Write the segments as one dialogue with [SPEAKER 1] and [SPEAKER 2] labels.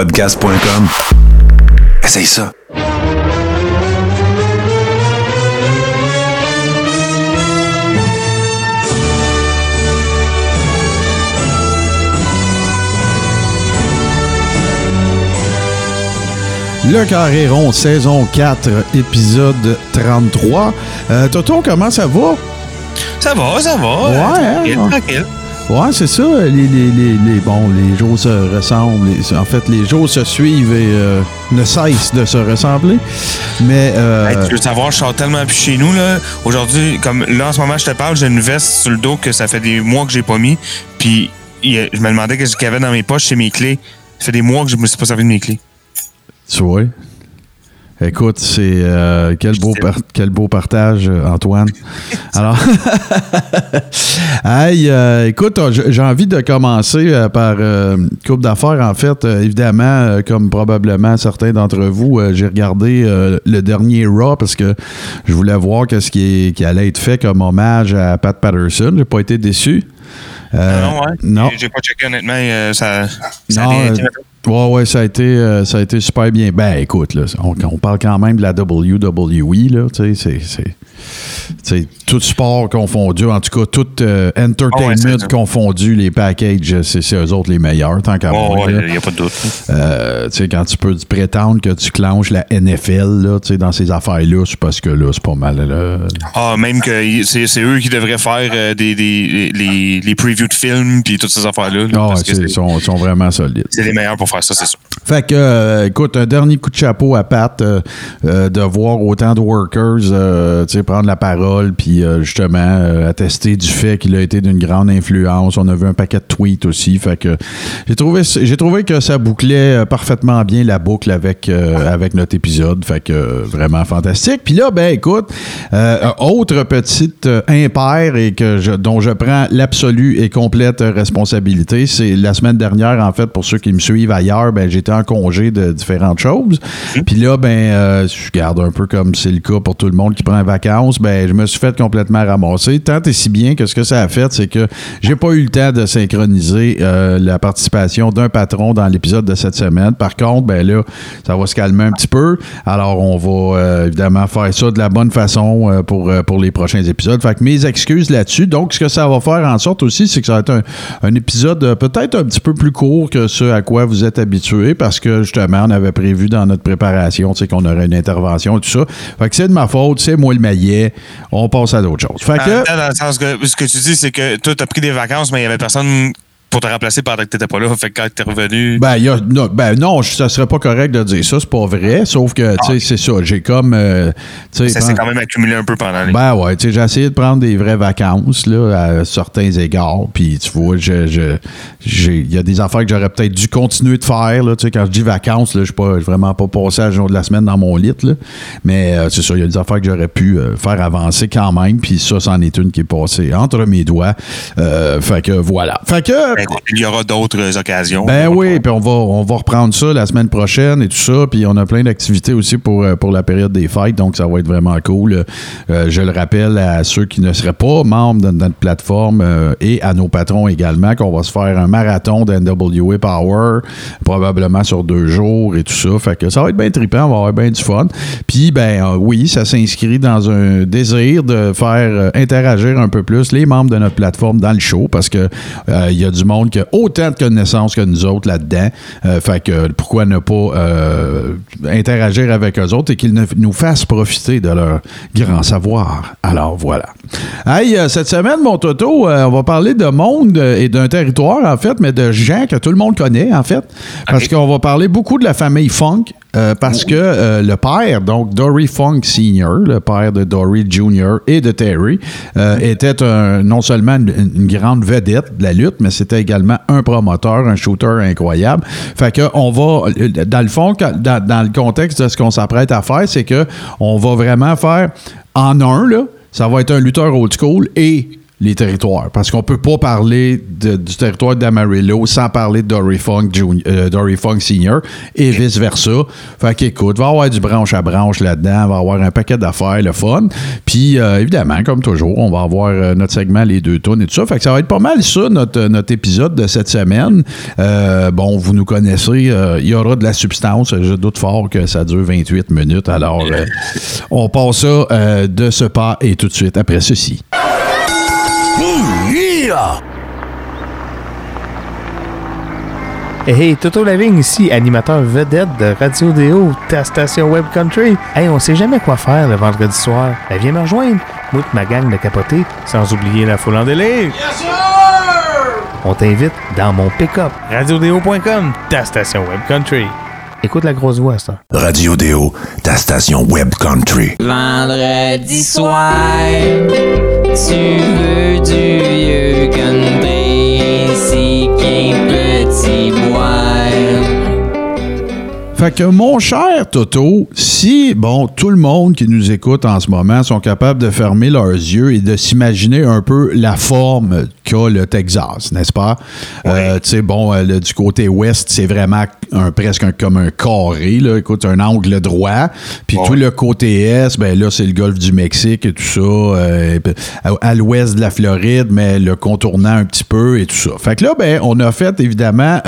[SPEAKER 1] podcast.com. Essaye ça.
[SPEAKER 2] Le Carré rond, saison 4, épisode 33. Euh, Toto, comment ça va?
[SPEAKER 3] Ça va, ça va.
[SPEAKER 2] Ouais,
[SPEAKER 3] Tranquille,
[SPEAKER 2] hein?
[SPEAKER 3] tranquille.
[SPEAKER 2] Ouais, c'est ça. Les, les, les, les- bon, les jours se ressemblent. Les- en fait, les jours se suivent et euh, ne cessent de se ressembler. Mais euh,
[SPEAKER 3] Hey, tu veux savoir, je sors tellement plus chez nous, là. Aujourd'hui, comme là, en ce moment, je te parle, j'ai une veste sur le dos que ça fait des mois que j'ai pas mis. Puis, je me demandais qu'est-ce qu'il y avait dans mes poches, c'est mes clés. Ça fait des mois que je me suis pas servi de mes clés.
[SPEAKER 2] tu vois? Écoute, c'est euh, quel beau par- quel beau partage, Antoine. Alors, hey, euh, écoute, euh, j'ai envie de commencer par euh, une coupe d'affaires. En fait, évidemment, comme probablement certains d'entre vous, j'ai regardé le dernier Raw parce que je voulais voir qu'est-ce qui, est- qui allait être fait comme hommage à Pat Patterson. J'ai pas été déçu. Euh,
[SPEAKER 3] non, ouais.
[SPEAKER 2] non.
[SPEAKER 3] J'ai- pas checké, honnêtement. ça, ça
[SPEAKER 2] Non, Ouais, ouais, ça a été, euh, ça a été super bien. Ben, écoute, là, on, on parle quand même de la WWE, là, tu sais, c'est- tout sport confondu, en tout cas, tout euh,
[SPEAKER 3] Ah ouais,
[SPEAKER 2] entertainment confondu, les packages, c'est eux autres les meilleurs, tant qu'à.
[SPEAKER 3] Oh, il n'y a pas de doute.
[SPEAKER 2] Euh, tu sais, quand tu peux prétendre que tu clenches la NFL, là, tu sais, dans ces affaires-là, c'est parce que là, c'est pas mal, là.
[SPEAKER 3] Ah, même que c'est eux qui devraient faire des, des, les, les previews de films puis toutes ces affaires-là. là,
[SPEAKER 2] Ah, ouais,
[SPEAKER 3] que
[SPEAKER 2] ils sont vraiment solides.
[SPEAKER 3] c'est les meilleurs pour ça, c'est.
[SPEAKER 2] Fait que, euh, écoute, un dernier coup de chapeau à Pat euh, euh, de voir autant de workers prendre la parole puis justement attester du fait qu'il a été d'une grande influence. On a vu un paquet de tweets aussi. Fait que j'ai trouvé, j'ai trouvé que ça bouclait parfaitement bien la boucle avec, avec notre épisode. Fait que vraiment fantastique. Puis là, ben écoute, autre petite impair et que dont je prends l'absolue et complète responsabilité, c'est la semaine dernière, en fait, pour ceux qui me suivent ailleurs, ben j'étais en congé de différentes choses. Puis là, ben, euh, je garde un peu comme c'est le cas pour tout le monde qui prend vacances, ben je me suis fait complètement ramasser. Tant et si bien que ce que ça a fait, c'est que j'ai pas eu le temps de synchroniser euh, la participation d'un patron dans l'épisode de cette semaine. Par contre, ben là, ça va se calmer un petit peu. Alors, on va euh, évidemment faire ça de la bonne façon euh, pour, euh, pour les prochains épisodes. Fait que mes excuses là-dessus. Donc, ce que ça va faire en sorte aussi, c'est que ça va être un, un épisode peut-être un petit peu plus court que ce à quoi vous êtes habitués parce que justement, on avait prévu dans notre préparation, qu'on aurait une intervention et tout ça. Fait que c'est de ma faute, c'est moi le maillet. On passe à d'autres choses. Fait que.
[SPEAKER 3] dans le sens que ce que tu dis, c'est que toi, tu as pris des vacances, mais il n'y avait personne pour te remplacer pendant que tu n'étais pas là. Fait que quand tu es revenu.
[SPEAKER 2] Ben, y a- non, ben non, ça serait pas correct de dire ça, c'est pas vrai. Sauf que, tu sais, c'est ça. J'ai comme. euh, tu sais,
[SPEAKER 3] ça s'est quand même accumulé un peu pendant les.
[SPEAKER 2] Ben ouais, tu sais, j'ai essayé de prendre des vraies vacances, là, à certains égards. Puis, tu vois, je, je- j'ai- il y a des affaires que j'aurais peut-être dû continuer de faire, là. Tu sais, quand je dis vacances, là, je suis pas vraiment pas passé à jour de la semaine dans mon lit, là. Mais, euh, c'est ça, il y a des affaires que j'aurais pu euh, faire avancer quand même. Puis, ça, c'en est une qui est passée entre mes doigts. Euh, fait que, voilà. Fait que.
[SPEAKER 3] Ben, écoute, il y aura d'autres occasions.
[SPEAKER 2] Ben oui, puis on va, on va reprendre ça la semaine prochaine et tout ça. Puis on a plein d'activités aussi pour, euh, pour la période des fêtes, donc ça va être vraiment cool. Euh, je le rappelle à ceux qui ne seraient pas membres de notre plateforme euh, et à nos patrons également qu'on va se faire un marathon d'NWA Power, probablement sur deux jours et tout ça. Fait que ça va être bien trippant, on va avoir bien du fun. Puis ben euh, oui, ça s'inscrit dans un désir de faire interagir un peu plus les membres de notre plateforme dans le show parce que il y a du monde qui a autant de connaissances que nous autres là-dedans. Euh, fait que pourquoi ne pas euh, interagir avec eux autres et qu'ils ne- nous fassent profiter de leur grand savoir. Alors voilà. Hey, euh, cette semaine, mon Toto, on va parler de monde et d'un territoire, en fait, mais de gens que tout le monde connaît, en fait. Parce qu'on va parler beaucoup de la famille Funk. Euh, parce que euh, le père, donc Dory Funk Sr., le père de Dory Jr. et de Terry, euh, était un- non seulement une, grande vedette de la lutte, mais c'était également un promoteur, un shooter incroyable. Fait que on va, dans le fond, dans, dans le contexte de ce qu'on s'apprête à faire, c'est que on va vraiment faire en un, là, ça va être un lutteur old school et les territoires. Parce qu'on peut pas parler de- du territoire d'Amarillo sans parler de Dory Funk, Junior- euh, Dory Funk Senior et vice-versa. Fait qu'écoute, va avoir du branche à branche là-dedans, va avoir un paquet d'affaires, le fun. Puis, euh, évidemment, comme toujours, on va avoir euh, notre segment Les deux tonnes et tout ça. Fait que ça va être pas mal ça, notre, notre épisode de cette semaine. Bon, vous nous connaissez, il y aura de la substance. Je doute fort que ça dure 28 minutes. Alors, on passe ça de ce pas et tout de suite après ceci.
[SPEAKER 4] Hey, hey, Toto Lavigne ici, animateur vedette de Radio Déo, ta station Web Country. Hey, on sait jamais quoi faire le vendredi soir. Ben, viens me rejoindre. Moi ma gang de capoter, sans oublier la foule en délire. On t'invite dans mon pick-up. RadioDéo.com, ta station Web Country. Écoute la grosse voix, ça.
[SPEAKER 1] Radio Déo, ta station Web Country.
[SPEAKER 5] Vendredi soir, tu veux du vieux country, si qu'un petit boire.
[SPEAKER 2] Fait que mon cher Toto, si, bon, tout le monde qui nous écoute en ce moment sont capables de fermer leurs yeux et de s'imaginer un peu la forme qu'a le Texas, n'est-ce pas? Euh, tu sais, bon, euh, le- du côté ouest, c'est vraiment un, presque un- comme un carré, là. Écoute, un angle droit. Puis tout le côté est, ben là, c'est le golfe du Mexique et tout ça. euh, à, à l'ouest de la Floride, mais le contournant un petit peu et tout ça. Fait que là, ben, on a fait évidemment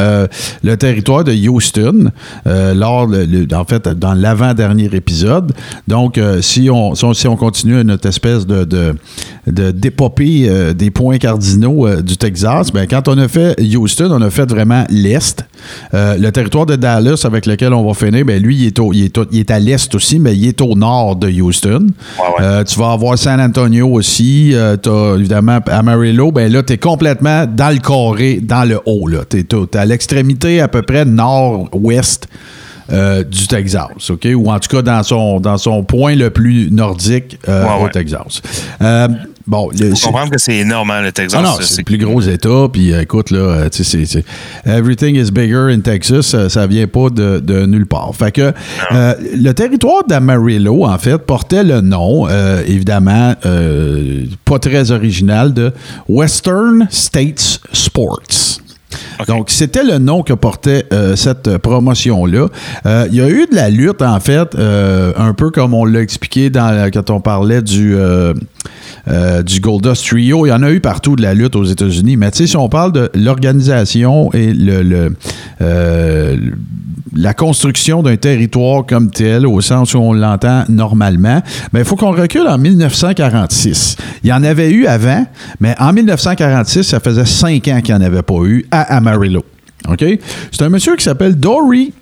[SPEAKER 2] le territoire de Houston lors, le- le- en fait, dans l'avant-dernier épisode. Donc, euh, si, on, si, on, si on continue notre espèce de, de, de d'épopée euh, des points cardinaux euh, du Texas, ben, quand on a fait Houston, on a fait vraiment l'Est. Le territoire de Dallas avec lequel on va finir, ben, lui, il est, au- il est au- il est à l'Est aussi, mais il est au nord de Houston.
[SPEAKER 3] Ouais, ouais.
[SPEAKER 2] Tu vas avoir San Antonio aussi. Tu as évidemment Amarillo. Ben là, tu es complètement dans le carré, dans le haut. Tu es, à l'extrémité à peu près nord-ouest euh, du Texas, OK? Ou en tout cas dans son, dans son point le plus nordique euh,
[SPEAKER 3] Ouais,
[SPEAKER 2] au. Texas. Euh, bon, le-
[SPEAKER 3] Faut comprendre que c'est énorme, hein, le Texas.
[SPEAKER 2] ah non, c'est le plus gros État. Puis euh, écoute, là, tu sais, everything is bigger in Texas. Ça, ça vient pas de, de nulle part. Fait que euh, le territoire d'Amarillo, en fait, portait le nom, euh, évidemment, euh, pas très original, de Western States Sports. Donc, c'était le nom que portait euh, cette euh, promotion-là. Euh, Il y a eu de la lutte, en fait, un peu comme on l'a expliqué dans, quand on parlait du, du Goldust Trio. Il y en a eu partout de la lutte aux États-Unis. Mais tu sais, si on parle de l'organisation et le, la construction d'un territoire comme tel, au sens où on l'entend normalement, ben, il faut qu'on recule en 1946. Il y en avait eu avant, mais en 1946, ça faisait cinq ans qu'il n'y en avait pas eu à Amarillo. OK? C'est un monsieur qui s'appelle Dory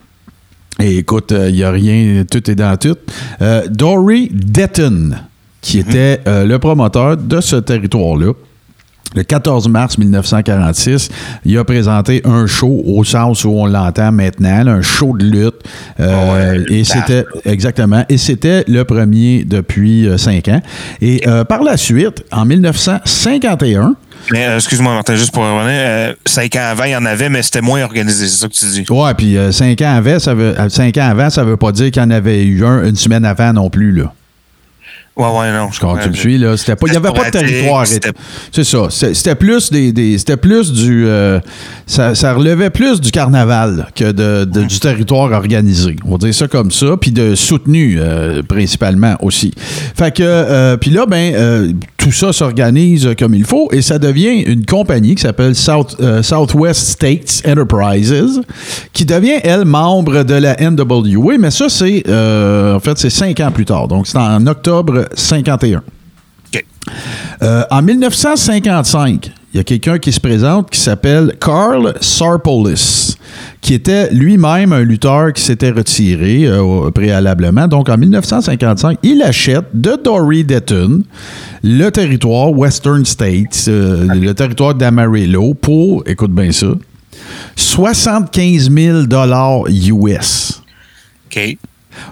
[SPEAKER 2] et écoute, il n'y a rien, tout est dans tout. Euh, Dory Detton, qui était euh, le promoteur de ce territoire-là. Le 14 mars 1946, il a présenté un show au sens où on l'entend maintenant, là, un show de lutte. Euh,
[SPEAKER 3] Ouais,
[SPEAKER 2] et c'était exactement, et c'était le premier depuis euh, cinq ans. Et euh, par la suite, en 1951,
[SPEAKER 3] Mais euh, excuse-moi, Martin, juste pour revenir, euh, cinq ans avant, il y en avait, mais c'était moins organisé, c'est ça que tu dis?
[SPEAKER 2] ouais, puis euh, cinq ans avant, ça veut, euh, cinq ans avant, ça veut pas dire qu'il y en avait eu un une semaine avant non plus là.
[SPEAKER 3] Ouais, ouais, non.
[SPEAKER 2] Quand tu me suis, là, c'était pas, il n'y avait pas de territoire. C'est ça. C'était plus des, des- c'était plus du, euh, ça, ça relevait plus du carnaval que de, de- du territoire organisé. On va dire ça comme ça, puis de soutenu euh, principalement aussi. Fait que, euh, puis là, ben, tout ça s'organise comme il faut et ça devient une compagnie qui s'appelle South, euh, Southwest States Enterprises, qui devient elle membre de la NWA. Mais ça, c'est, euh, en fait, c'est cinq ans plus tard. Donc, c'est en octobre 51.
[SPEAKER 3] OK.
[SPEAKER 2] Euh, en 1955, il y a quelqu'un qui se présente qui s'appelle Carl Sarpolis, qui était lui-même un lutteur qui s'était retiré euh, préalablement. Donc, en 1955, il achète de Dory Detton le territoire Western States, euh, le territoire d'Amarillo, pour, écoute bien ça, 75 000 US.
[SPEAKER 3] OK.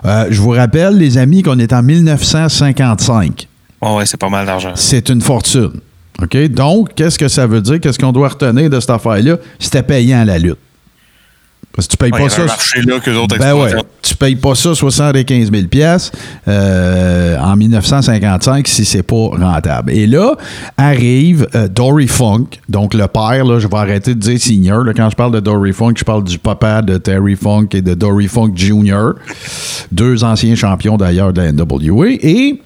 [SPEAKER 2] Euh, je vous rappelle, les amis, qu'on est en 1955.
[SPEAKER 3] Ouais, ouais, c'est pas mal d'argent.
[SPEAKER 2] C'est une fortune. OK? Donc, qu'est-ce que ça veut dire? Qu'est-ce qu'on doit retenir de cette affaire-là? C'était payant la lutte. Parce que tu payes
[SPEAKER 3] Ouais, y
[SPEAKER 2] pas ça.
[SPEAKER 3] là que
[SPEAKER 2] Ben ouais, tu payes pas ça 75 000 pièces en 1955 si c'est pas rentable. Et là arrive euh, Dory Funk, donc le père. Là, je vais arrêter de dire senior. là. quand je parle de Dory Funk, je parle du papa de Terry Funk et de Dory Funk Jr., deux anciens champions d'ailleurs de la NWA. Et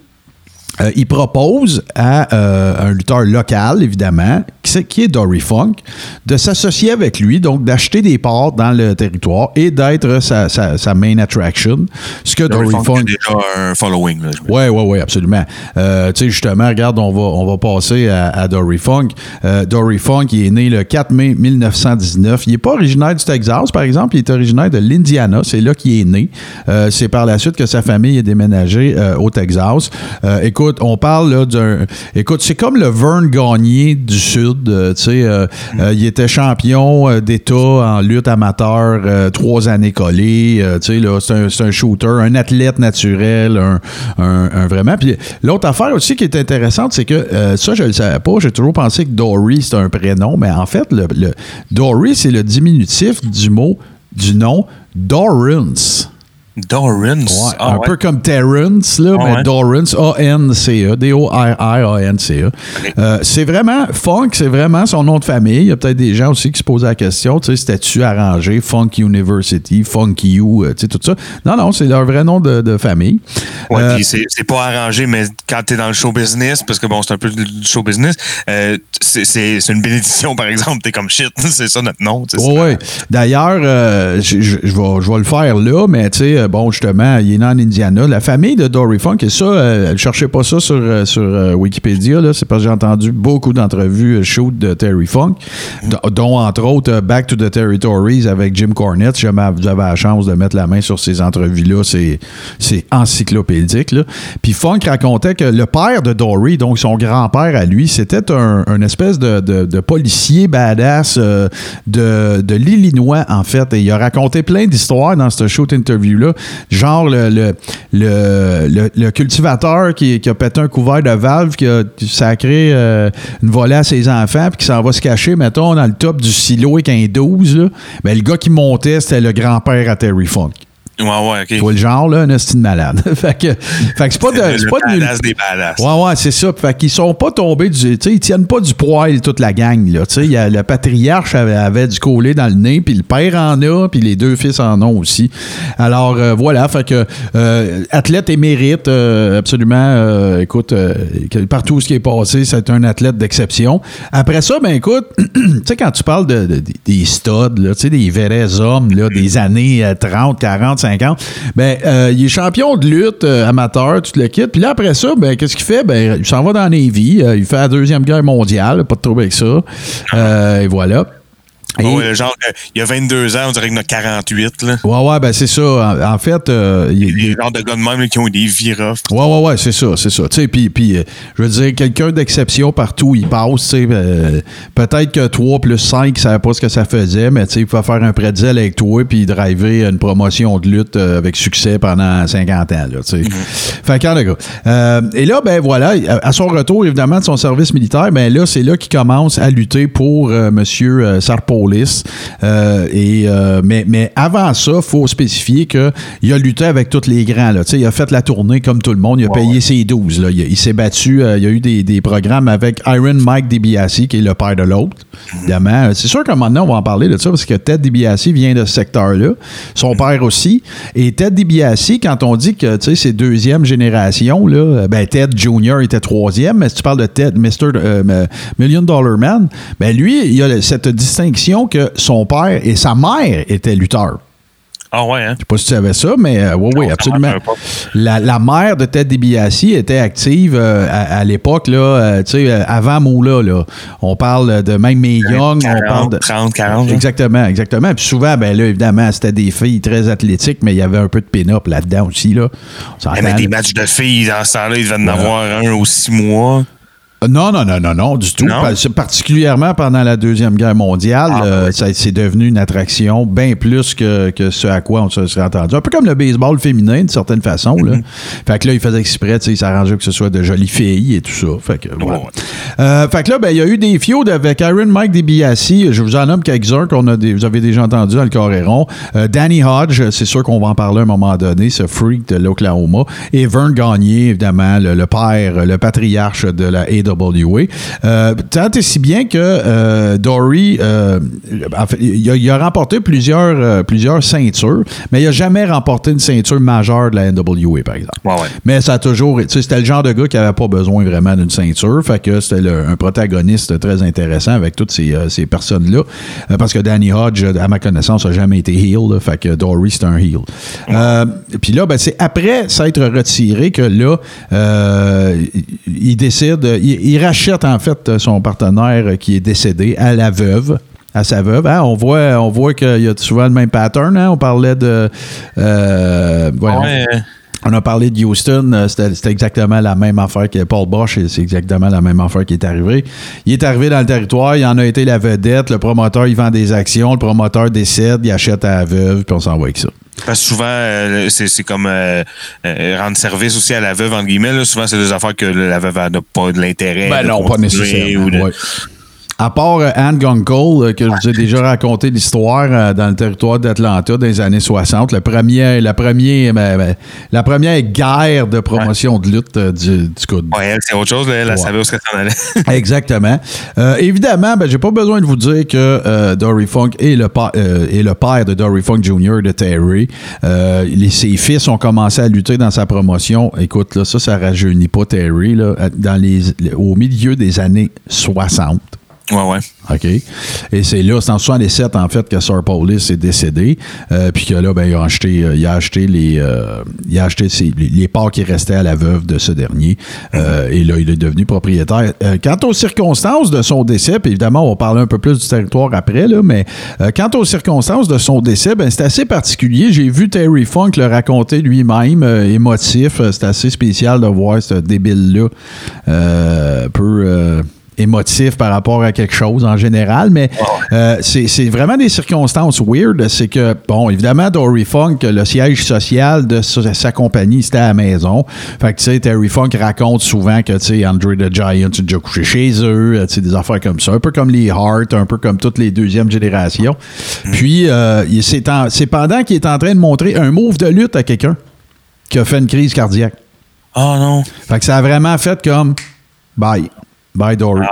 [SPEAKER 2] euh, il propose à euh, un lutteur local, évidemment, qui, est Dory Funk, de s'associer avec lui, donc d'acheter des parts dans le territoire et d'être sa, sa- sa main attraction. Ce que Dory,
[SPEAKER 3] Dory Funk, a déjà un following.
[SPEAKER 2] Oui, oui, oui, absolument. Euh, tu sais, justement, regarde, on va, on va passer à, à Dory Funk. Dory Funk, il est né le 4 mai 1919. Il n'est pas originaire du Texas, par exemple. Il est originaire de l'Indiana. C'est là qu'il est né. C'est par la suite que sa famille est déménagée au Texas. Euh, écoute, on parle là d'un... Écoute, c'est comme le Vern Gagné du Sud. euh, tu sais, euh, euh, il était champion d'État en lutte amateur trois années collées. tu sais, là, c'est un, shooter, un athlète naturel, un, un- un vraiment. Puis l'autre affaire aussi qui est intéressante, c'est que ça, je le savais pas. J'ai toujours pensé que Dory, c'est un prénom, mais en fait, le, le- Dory, c'est le diminutif du mot, du nom Dorrance.
[SPEAKER 3] Dorrance.
[SPEAKER 2] Ouais,
[SPEAKER 3] Ah,
[SPEAKER 2] un
[SPEAKER 3] ouais.
[SPEAKER 2] peu comme Terrence, là,
[SPEAKER 3] Ah
[SPEAKER 2] mais
[SPEAKER 3] ouais.
[SPEAKER 2] Dorrance, A-N-C-E, D-O-R-R-A-N-C-E. Euh, c'est vraiment, Funk, c'est vraiment son nom de famille. Il y a peut-être des gens aussi qui se posent la question, tu sais, c'était-tu arrangé, Funk University, Funk You, euh, tu sais, tout ça. Non, non, c'est leur vrai nom de, de famille.
[SPEAKER 3] Ouais,
[SPEAKER 2] Euh,
[SPEAKER 3] puis c'est pas arrangé, mais quand t'es dans le show business, parce que bon, c'est un peu du show business, euh, c'est- une bénédiction, par exemple. T'es comme shit, c'est ça notre nom. tu sais,
[SPEAKER 2] Oui, oui. D'ailleurs, je vais le faire là, mais tu sais, euh, bon, justement, il est né en Indiana. La famille de Dory Funk, et ça, euh, ne cherchez pas ça sur, euh, sur euh, Wikipédia, là, c'est parce que j'ai entendu beaucoup d'entrevues shoot de Terry Funk, dont entre autres Back to the Territories avec Jim Cornette. Si jamais vous avez la chance de mettre la main sur ces entrevues-là, c'est c'est encyclopédique. Là. Puis Funk racontait que le père de Dory, donc son grand-père à lui, c'était un, espèce de, de- policier badass de, de l'Illinois, en fait. Et il a raconté plein d'histoires dans ce shoot interview-là. Genre le, cultivateur qui, qui a pété un couvert de valve, qui a sacré euh, une volée à ses enfants, puis qui s'en va se cacher, mettons, dans le top du silo avec un 12. Là. Ben, le gars qui montait, c'était le grand-père à Terry Funk.
[SPEAKER 3] Ouais, ouais, ok.
[SPEAKER 2] Tu vois le genre, là, un hostie de malade. fait que, fait que c'est pas de. C'est pas de
[SPEAKER 3] badass des badass.
[SPEAKER 2] Ouais, ouais, c'est ça. Fait qu'ils sont pas tombés du. Tu sais, ils tiennent pas du poil, toute la gang, là. Tu sais, le patriarche avait, avait du collé dans le nez, puis le père en a, puis les deux fils en ont aussi. Alors, euh, voilà. Fait que, euh, athlète émérite, euh, absolument. euh, écoute, partout où ce qui est passé, c'est un athlète d'exception. Après ça, ben, écoute, tu sais, quand tu parles de, de- des studs, là, tu sais, des vrais hommes, là, des années euh, 30, 40, 50, ben, euh, il est champion de lutte euh, amateur, tu te le quittes. Puis là, après ça, ben, qu'est-ce qu'il fait? Ben, il s'en va dans la Navy, euh, il fait la Deuxième Guerre mondiale, pas de trouble avec ça. Et voilà. Et-
[SPEAKER 3] Ouais, genre, euh, il y a 22 ans, on dirait qu'il y en a 48. Là.
[SPEAKER 2] Ouais, ouais, ben c'est ça. En, fait, euh, il- il-
[SPEAKER 3] Les genres de gars de même là, qui ont eu des viras.
[SPEAKER 2] Ouais, ouais, ouais, c'est ça, c'est ça. Tu sais, puis, puis, euh, je veux dire, quelqu'un d'exception partout il passe, tu sais, euh, peut-être que 3 plus 5, ça savait pas ce que ça faisait, mais tu sais, il pouvait faire un pretzel avec toi puis driver une promotion de lutte avec succès pendant 50 ans, là, tu sais. Fait qu'en tout cas. euh, et là, ben voilà, à son retour, évidemment, de son service militaire, ben là, c'est là qu'il commence à lutter pour Monsieur euh, Euh, et, euh, mais, mais avant ça, il faut spécifier qu'il a lutté avec tous les grands. Là. Il a fait la tournée comme tout le monde. Il a payé ses 12. Là. Il, il s'est battu. euh, il y a eu des, des programmes avec Iron Mike DiBiase, qui est le père de l'autre. Évidemment. C'est sûr qu'à un moment donné, on va en parler de ça parce que Ted DiBiase vient de ce secteur-là. Son père aussi. Et Ted DiBiase, quand on dit que c'est deuxième génération, là, ben Ted Jr. était troisième, mais si tu parles de Ted, Mr. Million Dollar Man, ben lui, il a cette distinction que son père et sa mère étaient lutteurs.
[SPEAKER 3] Ah ouais, hein?
[SPEAKER 2] Je sais pas si tu savais ça, mais euh, oui, oui, absolument. La, la mère de Ted DiBiase était active euh, à, à l'époque, là, euh, tu sais, avant Moula, là. On parle de même May Young, on parle de...
[SPEAKER 3] 30, 40. là.
[SPEAKER 2] Exactement, exactement. Puis souvent, ben là, évidemment, c'était des filles très athlétiques, mais il y avait un peu de pin-up là-dedans aussi, là. On
[SPEAKER 3] Eh,
[SPEAKER 2] s'entend,
[SPEAKER 3] mais des matchs de filles, dans ce temps-là, ils devaient en avoir un ou six mois.
[SPEAKER 2] Non, non, non, non, non, du tout.
[SPEAKER 3] Non?
[SPEAKER 2] Particulièrement pendant la Deuxième Guerre mondiale,
[SPEAKER 3] Ah,
[SPEAKER 2] euh, ça c'est devenu une attraction bien plus que, que ce à quoi on se serait entendu. Un peu comme le baseball féminin, d'une certaine façon. Là. Fait que là, il faisait exprès, il s'arrangeait que ce soit de jolies filles et tout ça. Fait que, voilà.
[SPEAKER 3] Ouais.
[SPEAKER 2] Euh, fait que là, ben, il y a eu des feuds avec Aaron Mike DiBiase. Je vous en nomme quelques-uns qu'on a des- vous avez déjà entendu dans le Coréron. Euh, Danny Hodge, c'est sûr qu'on va en parler à un moment donné, ce freak de l'Oklahoma. Et Vern Gagné, évidemment, le, le père, le patriarche de la AWA. Euh, tant et si bien que euh, Dory, euh, en fait, il, a, il a remporté plusieurs, plusieurs ceintures, mais il n'a jamais remporté une ceinture majeure de la NWA, par exemple.
[SPEAKER 3] Ouais, ouais.
[SPEAKER 2] Mais ça a toujours. C'était le genre de gars qui n'avait pas besoin vraiment d'une ceinture. Fait que c'était un protagoniste très intéressant avec toutes ces, ces personnes-là. Parce que Danny Hodge, à ma connaissance, n'a jamais été heel. là. fait que Dory, c'est un heel. Puis là, ben, c'est après s'être retiré que là, il il décide. Il, il rachète en fait son partenaire qui est décédé à la veuve à sa veuve. Hein, On voit, on voit qu'il y a souvent le même pattern. hein. On parlait de. euh.
[SPEAKER 3] Ouais, euh,
[SPEAKER 2] On a parlé de Houston, euh, c'était exactement la même affaire que Paul Bosch, c'est exactement la même affaire qui est arrivée. Il est arrivé dans le territoire, il en a été la vedette, le promoteur, il vend des actions, le promoteur décède, il achète à la veuve, puis on s'en va avec ça.
[SPEAKER 3] Parce que souvent, euh, c'est c'est comme euh, euh, rendre service aussi à la veuve, entre guillemets. là. Souvent, c'est des affaires que la veuve n'a pas de l'intérêt.
[SPEAKER 2] Ben
[SPEAKER 3] de
[SPEAKER 2] non, pas nécessairement.
[SPEAKER 3] ou de-
[SPEAKER 2] ouais. À part euh, Anne Gunkel, euh, que je vous ai déjà raconté l'histoire euh, dans le territoire d'Atlanta dans les années 60, le premier, la, première, ben, ben, la première guerre de promotion de lutte du, du
[SPEAKER 3] elle, c'est autre chose. Là, elle
[SPEAKER 2] Ouais.
[SPEAKER 3] savait où ça s'en allait.
[SPEAKER 2] Exactement. Euh, évidemment, ben, j'ai pas besoin de vous dire que euh, Dory Funk est le, euh, est le père de Dory Funk Jr. de Terry. Les- ses fils ont commencé à lutter dans sa promotion. Écoute, là, ça, ça rajeunit pas Terry. Là, dans les, au milieu des années 60.
[SPEAKER 3] Ouais, ouais.
[SPEAKER 2] OK. Et c'est là, c'est en 67, en fait, que Sir Paulis est décédé. Euh, puis que là, ben, il a acheté, euh, il a acheté les, euh, il a acheté ses- les, les parts qui restaient à la veuve de ce dernier. Euh, et là, il est devenu propriétaire. Quant aux circonstances de son décès, puis évidemment, on va parler un peu plus du territoire après, là, mais quant aux circonstances de son décès, ben, c'est assez particulier. J'ai vu Terry Funk le raconter lui-même, émotif. C'est assez spécial de voir ce débile-là un peu... émotif par rapport à quelque chose en général, mais euh, c'est vraiment des circonstances weird. C'est que, bon, évidemment, Dory Funk, le siège social de sa, sa compagnie, c'était à la maison. Fait que, tu sais, Terry Funk raconte souvent que, tu sais, Andre the Giant a déjà couché chez eux, euh, tu sais, des affaires comme ça, un peu comme les Hart, un peu comme toutes les deuxièmes générations. Puis, euh, c'est pendant qu'il est en train de montrer un move de lutte à quelqu'un qui a fait une crise cardiaque.
[SPEAKER 3] Oh non.
[SPEAKER 2] Fait que ça a vraiment fait comme bye. Bye Dory.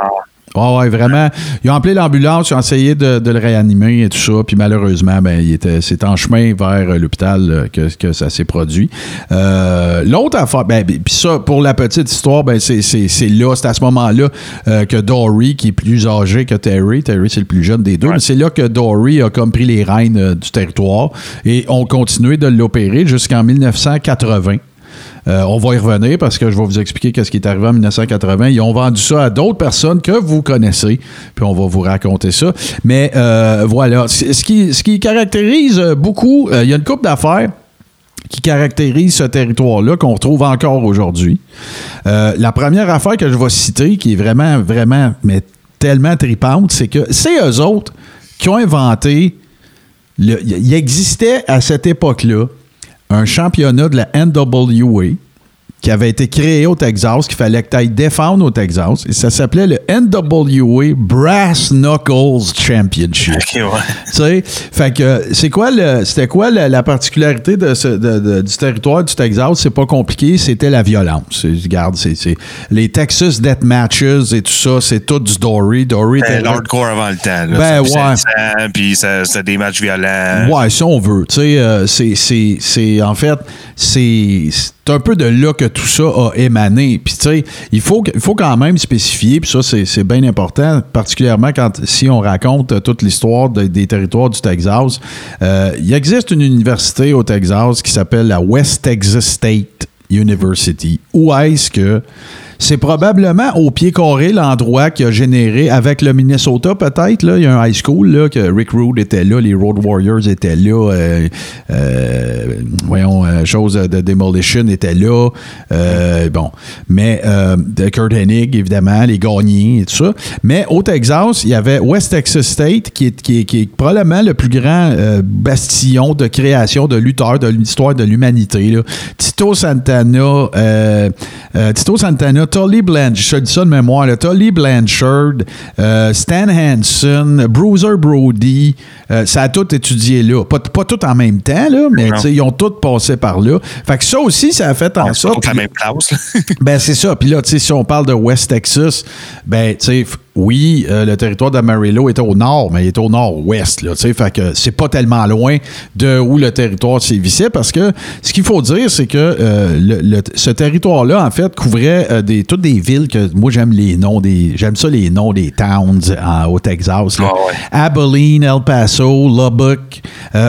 [SPEAKER 2] Ouais, ouais, vraiment. Ils ont appelé l'ambulance, ils ont essayé de, de le réanimer et tout ça. Puis malheureusement, ben, il était, c'est en chemin vers euh, l'hôpital euh, que, que ça s'est produit. Euh, l'autre affaire, ben, puis ça, pour la petite histoire, ben, c'est, c'est, c'est là, c'est à ce moment-là euh, que Dory, qui est plus âgé que Terry, Terry c'est le plus jeune des deux, mais c'est là que Dory a comme pris les rênes euh, du territoire et ont continué de l'opérer jusqu'en 1980. Euh, on va y revenir parce que je vais vous expliquer qu'est-ce qui est arrivé en 1980. Ils ont vendu ça à d'autres personnes que vous connaissez, puis on va vous raconter ça. Mais euh, voilà, ce qui, caractérise beaucoup, euh, il y a une coupe d'affaires qui caractérise ce territoire-là qu'on retrouve encore aujourd'hui. La première affaire que je vais citer, qui est vraiment, vraiment, mais tellement tripante, c'est que c'est eux autres qui ont inventé. Il existait à cette époque-là un championnat de la NWA qui avait été créé au Texas, qu'il fallait que tu ailles défendre au Texas. Et ça s'appelait le NWA Brass Knuckles Championship.
[SPEAKER 3] Ok, ouais.
[SPEAKER 2] Tu sais, fait que c'est quoi le, c'était quoi la, la particularité de ce- de- de- du territoire du Texas? C'est pas compliqué, c'était la violence. Regarde, c'est, c'est- les Texas Death Matches et tout ça, c'est tout du Dory. Dory était
[SPEAKER 3] l'hardcore avant le temps. Là.
[SPEAKER 2] Ben, ouais.
[SPEAKER 3] Puis ça- c'était des matchs violents.
[SPEAKER 2] Ouais, si on veut. Tu sais, euh, c'est, c'est, c'est- en fait, c'est, c'est un peu de là que tout ça a émané. Puis, tu sais, il faut, il faut quand même spécifier, puis ça, c'est, bien important, particulièrement quand, si on raconte toute l'histoire de- des territoires du Texas. Euh, il existe une université au Texas qui s'appelle la West Texas State University. Où est-ce que c'est probablement au pied carré l'endroit qui a généré, avec le Minnesota peut-être, il y a un high school, là, que Rick Rude était là, les Road Warriors étaient là, euh, euh, voyons, euh, chose de Demolition était là, bon, mais de Kurt Hennig, évidemment, les gagnés et tout ça. Mais au Texas, il y avait West Texas State, qui est, qui est, probablement le plus grand bastillon de création de lutteurs de l'histoire de l'humanité. Tito Santana, Tito Santana, Tully Blanchard, je te dis ça de mémoire, là, Tully Blanchard, euh, Stan Hansen, Bruiser Brody, euh, ça a tout étudié là. Pas, pas tout en même temps, là, mais ils ont tous passé par là. Fait que ça aussi, ça a fait en
[SPEAKER 3] pas
[SPEAKER 2] sorte.
[SPEAKER 3] toute la même place.
[SPEAKER 2] Ben, c'est ça. Puis là, si on parle de West Texas, ben, tu sais, oui, euh, le territoire d'Amarillo était au nord, mais il est au nord-ouest, là, tu sais. Fait que c'est pas tellement loin de où le territoire sévissait parce que ce qu'il faut dire, c'est que euh, le- le- ce territoire-là, en fait, couvrait euh, des, toutes des villes que moi, j'aime les noms des. J'aime ça, les noms des towns en- au Texas, là.
[SPEAKER 3] Ah ouais.
[SPEAKER 2] Abilene, El Paso, Lubbock,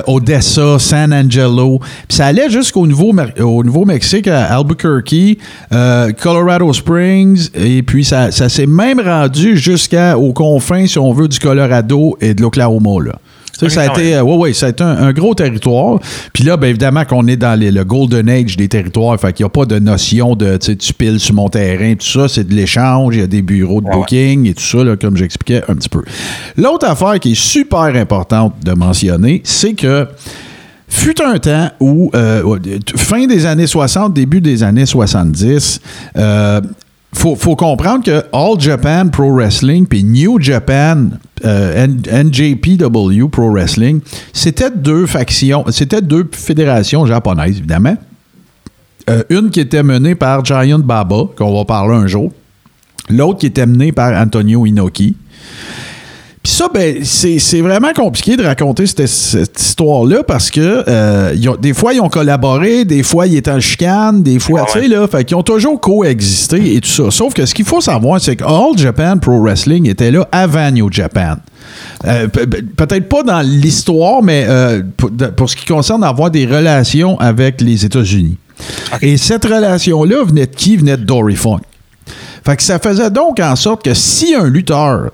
[SPEAKER 2] Odessa, San Angelo. Puis ça allait jusqu'au Nouveau, au Nouveau-Mexique, à Albuquerque, Colorado Springs, et puis ça, ça s'est même rendu jusqu'aux confins, si on veut, du Colorado et de l'Oklahoma. Là. Ça a
[SPEAKER 3] quand
[SPEAKER 2] été, euh, ouais, ouais, ça a été un, un gros territoire. Puis là, ben, évidemment qu'on est dans les- le golden age des territoires. Fait qu'il n'y a pas de notion de, tu piles sur mon terrain, tout ça. C'est de l'échange. Il y a des bureaux de
[SPEAKER 3] Ouais, ouais.
[SPEAKER 2] booking et tout ça, là, comme j'expliquais un petit peu. L'autre affaire qui est super importante de mentionner, c'est que fut un temps où, euh, fin des années 60, début des années 70, euh, faut, faut comprendre que All Japan Pro Wrestling puis New Japan euh, NJPW Pro Wrestling, c'était deux factions, c'était deux fédérations japonaises, évidemment. Euh, une qui était menée par Giant Baba, qu'on va parler un jour. L'autre qui était menée par Antonio Inoki. Ça, ben, c'est vraiment compliqué de raconter cette, cette histoire-là parce que euh, ont- des fois, ils ont collaboré, des fois, ils étaient en chicane, des fois,
[SPEAKER 3] Ah
[SPEAKER 2] tu sais, là, fait qu'ils ont toujours coexisté et tout ça. Sauf que ce qu'il faut savoir, c'est que All Japan Pro Wrestling était là avant New Japan. Euh, pe- pe- Peut-être pas dans l'histoire, mais euh, pour ce qui concerne avoir des relations avec les États-Unis. Et cette relation-là venait de qui? Venait de Dory Funk. Fait que ça faisait donc en sorte que si un lutteur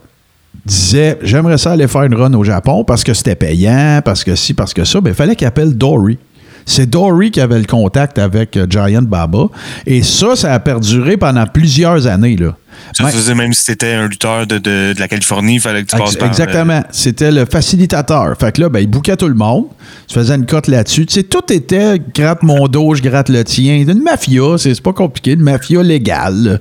[SPEAKER 2] disait j'aimerais ça aller faire une run au Japon parce que c'était payant, parce que si, parce que ça, ben, il fallait qu'il appelle Dory. C'est Dory qui avait le contact avec euh, Giant Baba. Et ça, ça a perduré pendant plusieurs années. Là.
[SPEAKER 3] Ça
[SPEAKER 2] Ouais.
[SPEAKER 3] faisait même si c'était un lutteur de, de, de la Californie, il fallait que tu passes par. euh,
[SPEAKER 2] Exactement. C'était le facilitateur. Fait que là, ben, il bouquait tout le monde. Il se faisait une cote là-dessus. Tu sais, tout était gratte mon dos, je gratte le tien. Une mafia, c'est c'est pas compliqué, une mafia légale.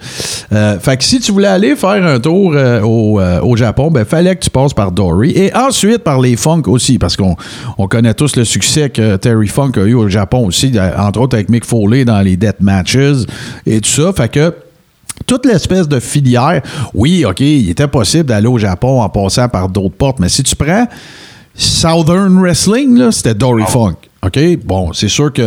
[SPEAKER 2] Euh, fait que si tu voulais aller faire un tour euh, au, euh, au Japon, ben, fallait que tu passes par Dory. Et ensuite par les Funk aussi, parce qu'on on connaît tous le succès que Terry Funk a eu au Japon aussi, euh, entre autres avec Mick Foley dans les Death Matches et tout ça. Fait que toute l'espèce de filière, oui, OK, il était possible d'aller au Japon en passant par d'autres portes, mais si tu prends Southern Wrestling, c'était Dory Funk. OK? Bon, c'est sûr que,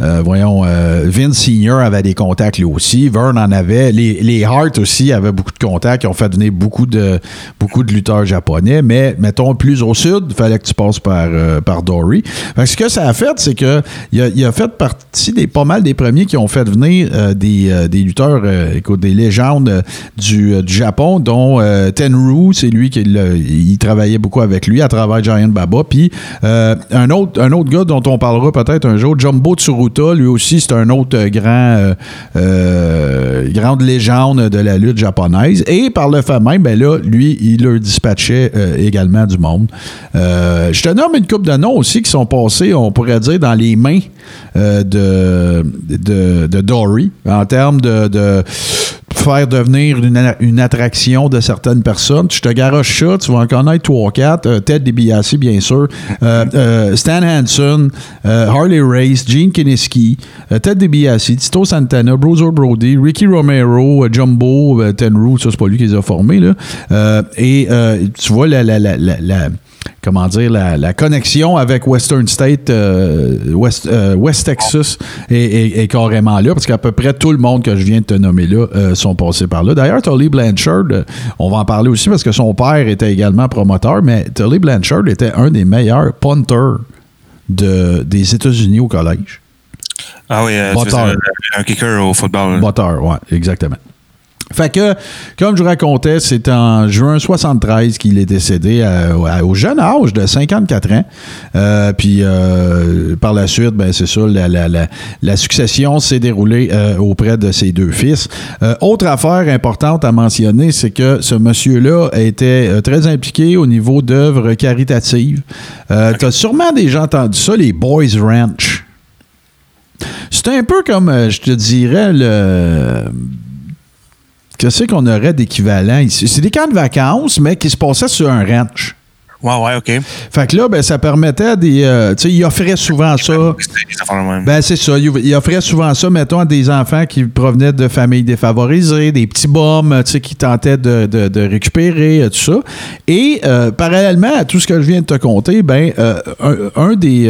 [SPEAKER 2] euh, voyons, euh, Vince Senior avait des contacts lui aussi. Vern en avait. Les, les Hart aussi avaient beaucoup de contacts. Ils ont fait venir beaucoup de, beaucoup de lutteurs japonais. Mais, mettons, plus au sud, il fallait que tu passes par, euh, par Dory. Que ce que ça a fait, c'est que il a, fait partie des pas mal des premiers qui ont fait venir des, lutteurs, écoute, des légendes du, du Japon, dont Tenru, c'est lui qui l'a- il travaillait beaucoup avec lui à travers Giant Baba. Puis un, autre, un autre gars dont on parlera peut-être un jour, Jumbo Tsuruta, lui aussi, c'est un autre euh, grand, euh, euh, grande légende de la lutte japonaise. Et par le fait même, ben là, lui, il leur dispatchait également du monde. Je te nomme une coupe de noms aussi qui sont passés, on pourrait dire, dans les mains de, de, Dory en termes de faire devenir une, attraction de certaines personnes. Je te garoche ça, tu vas en connaître trois ou quatre. Euh, Ted DiBiase, bien sûr. Euh, euh, Stan Hansen, Harley Race, Gene Kineski, Ted DiBiase, Tito Santana, Bruiser Brody, Ricky Romero, Jumbo, Tenru, ça c'est pas lui qui les a formés. Là. Et tu vois la, la, la- comment dire, la, la connexion avec Western State, euh, West, euh, West Texas est, est- est carrément là, parce qu'à peu près tout le monde que je viens de te nommer là euh, sont passés par là. D'ailleurs, Tully Blanchard, on va en parler aussi parce que son père était également promoteur, mais Tully Blanchard était un des meilleurs punters de, des États-Unis au collège.
[SPEAKER 3] Ah oui, un, un kicker au football.
[SPEAKER 2] Moteur, ouais, exactement. Fait que, comme je vous racontais, c'est en juin 73 qu'il est décédé à- à- au jeune âge de 54 ans. Euh, puis euh, par la suite, ben c'est ça, la, la- la- la succession s'est déroulée euh, auprès de ses deux fils. Euh, autre affaire importante à mentionner, c'est que ce monsieur-là était euh, très impliqué au niveau d'œuvres caritatives. Euh, T'as sûrement déjà entendu ça, les Boys Ranch. C'est un peu comme, euh, je te dirais, le Qu'est-ce qu'on aurait d'équivalent ici? C'est des camps de vacances, mais qui se passaient sur un ranch.
[SPEAKER 3] Ouais, ouais, OK.
[SPEAKER 2] Fait que là, ben, ça permettait des. euh, tu sais, ils offraient souvent ça. Ben, c'est ça. Ils offraient souvent ça, mettons, à des enfants qui provenaient de familles défavorisées, des petits bums, tu sais, qui tentaient de, de- de récupérer, euh, tout ça. Et, euh, parallèlement à tout ce que je viens de te conter, ben, euh, un, un des.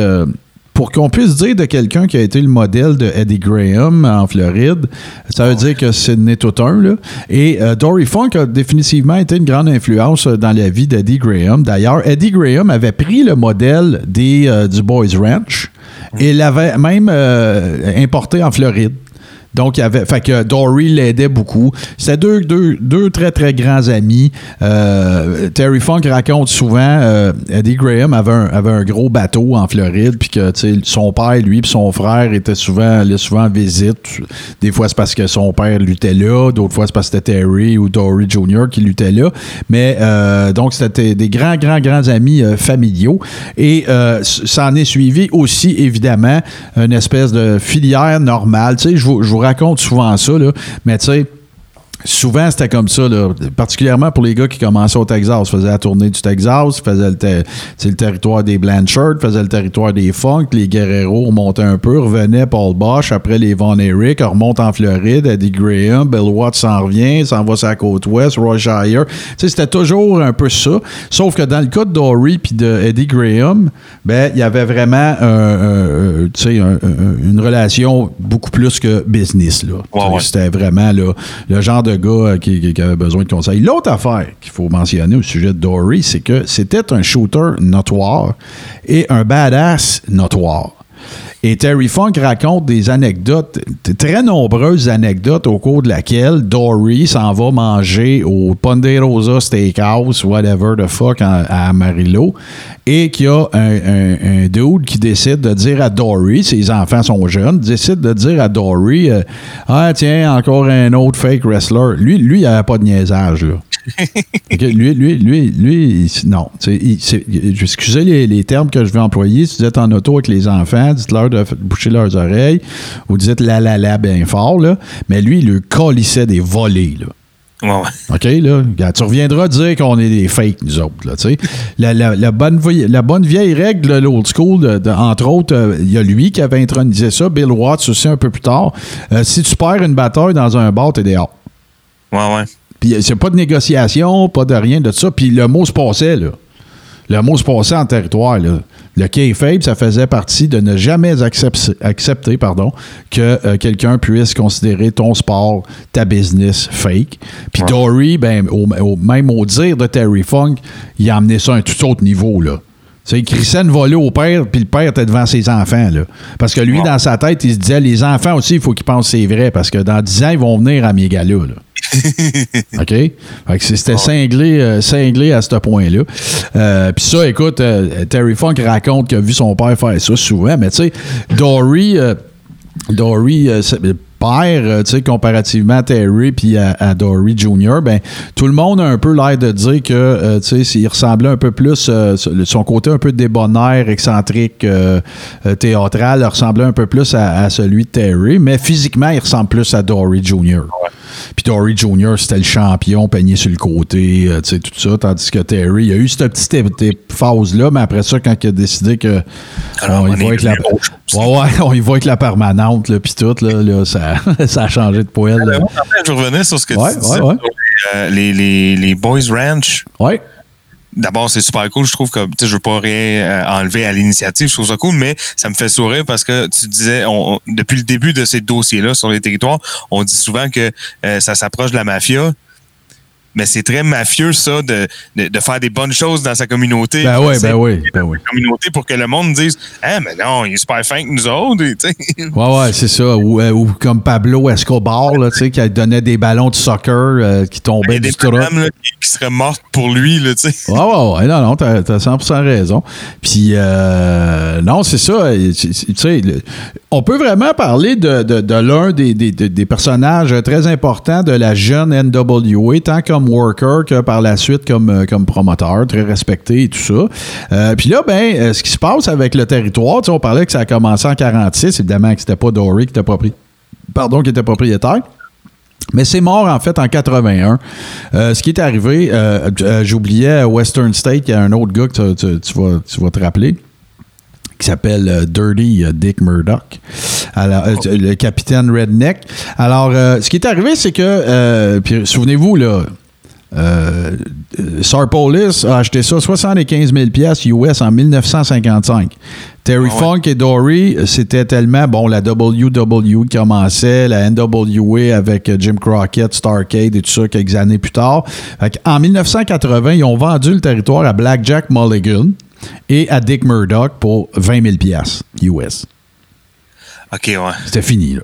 [SPEAKER 2] Pour qu'on puisse dire de quelqu'un qui a été le modèle de Eddie Graham en Floride, ça veut dire que c'est né tout un. Et euh, Dory Funk a définitivement été une grande influence euh, dans la vie d'Eddie Graham. D'ailleurs, Eddie Graham avait pris le modèle des, euh, du Boys Ranch et l'avait même importé en Floride. Donc, il y avait, fait que Dory l'aidait beaucoup. C'était deux, deux, deux très, très grands amis. Euh, Terry Funk raconte souvent, euh, Eddie Graham avait un, gros bateau en Floride, puis que son père, lui, puis son frère étaient souvent, allaient souvent en visite. Des fois, c'est parce que son père luttait là, d'autres fois, c'est parce que c'était Terry ou Dory Jr. qui luttait là. Mais euh, donc, c'était des grands, grands, grands amis familiaux. Et ça en est suivi aussi, évidemment, une espèce de filière normale. Tu sais, je vous raconte souvent ça, là, mais tu sais, Souvent, c'était comme ça, là, particulièrement pour les gars qui commençaient au Texas. faisaient la tournée du Texas, faisaient le, le territoire des Blanchard, faisaient le territoire des Funk, les Guerrero remontaient un peu, revenaient Paul Bosch, après les Von Erich, remontent en Floride, Eddie Graham, Bill Watts s'en revient, s'en va sur la côte ouest, Roy Shire. C'était toujours un peu ça. Sauf que dans le cas de Dory puis de Eddie Graham, ben, il y avait vraiment un- une relation beaucoup plus que business, là.
[SPEAKER 3] Ouais,
[SPEAKER 2] Tu sais,
[SPEAKER 3] ouais.
[SPEAKER 2] c'était vraiment là, le genre de gars euh, qui, qui- qui avait besoin de conseils. L'autre affaire qu'il faut mentionner au sujet de Dory, c'est que c'était un shooter notoire et un badass notoire. Et Terry Funk raconte des anecdotes, très nombreuses anecdotes au cours de laquelle Dory s'en va manger au Ponderosa Steakhouse, whatever the fuck, à Amarillo, et qu'il y a un, dude qui décide de dire à Dory, ses enfants sont jeunes, décide de dire à Dory, euh, ah tiens, encore un autre fake wrestler. Lui, lui, il n'avait pas de niaisage, là. Lui, lui, lui, lui, non. Excusez les, les termes que je vais employer. Si vous êtes en auto avec les enfants, dites-leur de boucher leurs oreilles ou dites la la la bien fort, là. Mais lui, il lui colissait des volets, là.
[SPEAKER 3] Ouais.
[SPEAKER 2] OK, là, tu reviendras dire qu'on est des fakes, nous autres, là. La, la- la bonne, vie- la bonne vieille règle de l'old school, de- de- entre autres, euh, il y a lui qui avait intronisé ça, Bill Watts aussi un peu plus tard. Euh, si tu perds une bataille dans un bar, t'es dehors.
[SPEAKER 3] Ouais, ouais.
[SPEAKER 2] Puis c'est pas de négociation, pas de rien de ça. Puis le mot se passait, là. Le mot se passait en territoire, là. Le kayfabe, ça faisait partie de ne jamais accepter, accepter pardon, que euh, quelqu'un puisse considérer ton sport, ta business fake. Puis Dory, ben, au- au- même au dire de Terry Funk, il a amené ça à un tout autre niveau, là. Crissait une volée au père, puis le père était devant ses enfants. Là. Parce que lui,
[SPEAKER 3] Ouais.
[SPEAKER 2] dans sa tête, il se disait les enfants aussi, il faut qu'ils pensent que c'est vrai, parce que dans 10 ans, ils vont venir à mes galas. Là. OK? Fait que c'était cinglé, euh, cinglé à ce point-là. Euh, Puis ça, écoute, euh, Terry Funk raconte qu'il a vu son père faire ça souvent, mais tu sais, Dory, Dory, père, euh, tu sais, comparativement à Terry puis à, à Dory Jr., ben, tout le monde a un peu l'air de dire que, euh, tu sais, il ressemblait un peu plus, euh, son côté un peu débonnaire, excentrique, euh, théâtral, ressemblait un peu plus à, à celui de Terry, mais physiquement, il ressemble plus à Dory Jr. Puis Dory Jr., c'était le champion, peigné sur le côté, tu sais, tout ça. Tandis que Terry, il a eu cette petite phase-là, mais après ça, quand il a décidé que
[SPEAKER 3] Alors,
[SPEAKER 2] on, y va avec la, ouais, ouais, on y va avec la permanente, puis tout, là, là, ça, ça a changé de poil.
[SPEAKER 3] Euh, en fait, je revenais sur ce que
[SPEAKER 2] Ouais,
[SPEAKER 3] tu disais
[SPEAKER 2] ouais, ouais.
[SPEAKER 3] sur euh, les, les, les Boys Ranch.
[SPEAKER 2] Ouais.
[SPEAKER 3] D'abord, c'est super cool. Je trouve que, je veux pas rien euh, enlever à l'initiative. Je trouve ça cool, mais ça me fait sourire parce que tu disais, on, on- depuis le début de ces dossiers-là sur les territoires, on dit souvent que euh, ça s'approche de la mafia. Mais c'est très mafieux, ça, de, de, de faire des bonnes choses dans sa communauté.
[SPEAKER 2] Ben oui, ben oui, ben oui.
[SPEAKER 3] communauté pour que le monde dise Ah, mais non, il est super fin que nous autres. et, tu sais.
[SPEAKER 2] Ouais, ouais, c'est ça. Ou, euh, ou comme Pablo Escobar, là, qui donnait des ballons de soccer euh, qui tombaient
[SPEAKER 3] a
[SPEAKER 2] du
[SPEAKER 3] là, qui, qui seraient mortes pour lui, là, tu sais.
[SPEAKER 2] Ouais, ouais, ouais. Non, non, t'as, t'as 100% raison. Puis, euh, non, c'est ça. Sais, on peut vraiment parler de, de, l'un des, des, des- des personnages très importants de la jeune NWA, tant comme worker que par la suite comme, euh, comme promoteur, très respecté et tout ça. Euh, puis là, ben, euh, ce qui se passe avec le territoire, on parlait que ça a commencé en 46, évidemment que c'était pas Dory qui était pardon, qui était propriétaire. Mais c'est mort en fait en 81. Euh, ce qui est arrivé, j'oubliais Western State, il y a un autre gars que tu, vas, tu vas te rappeler qui s'appelle Dirty Dick Murdoch, Alors, le capitaine Redneck. Alors, ce qui est arrivé, c'est que, puis souvenez-vous, là, euh, Sarpolis a acheté ça 75 000 pièces US en 1955. Terry
[SPEAKER 3] Ah ouais.
[SPEAKER 2] Funk et Dory, c'était tellement bon la WWE commençait, la NWA avec Jim Crockett, Starcade et tout ça quelques années plus tard. En 1980, ils ont vendu le territoire à Blackjack Mulligan et à Dick Murdoch pour 20 000 pièces US.
[SPEAKER 3] OK, ouais.
[SPEAKER 2] C'était fini, là.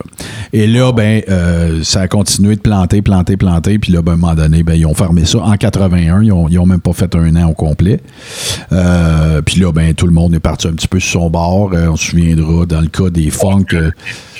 [SPEAKER 2] Et là, ben, euh, ça a continué de planter, planter, planter. Puis là, ben, à un moment donné, ben, ils ont fermé ça en 81. Ils ont, ils ont même pas fait un an au complet. Euh, puis là, ben, tout le monde est parti un petit peu sur son bord. Euh, on se souviendra, dans le cas des funk, euh,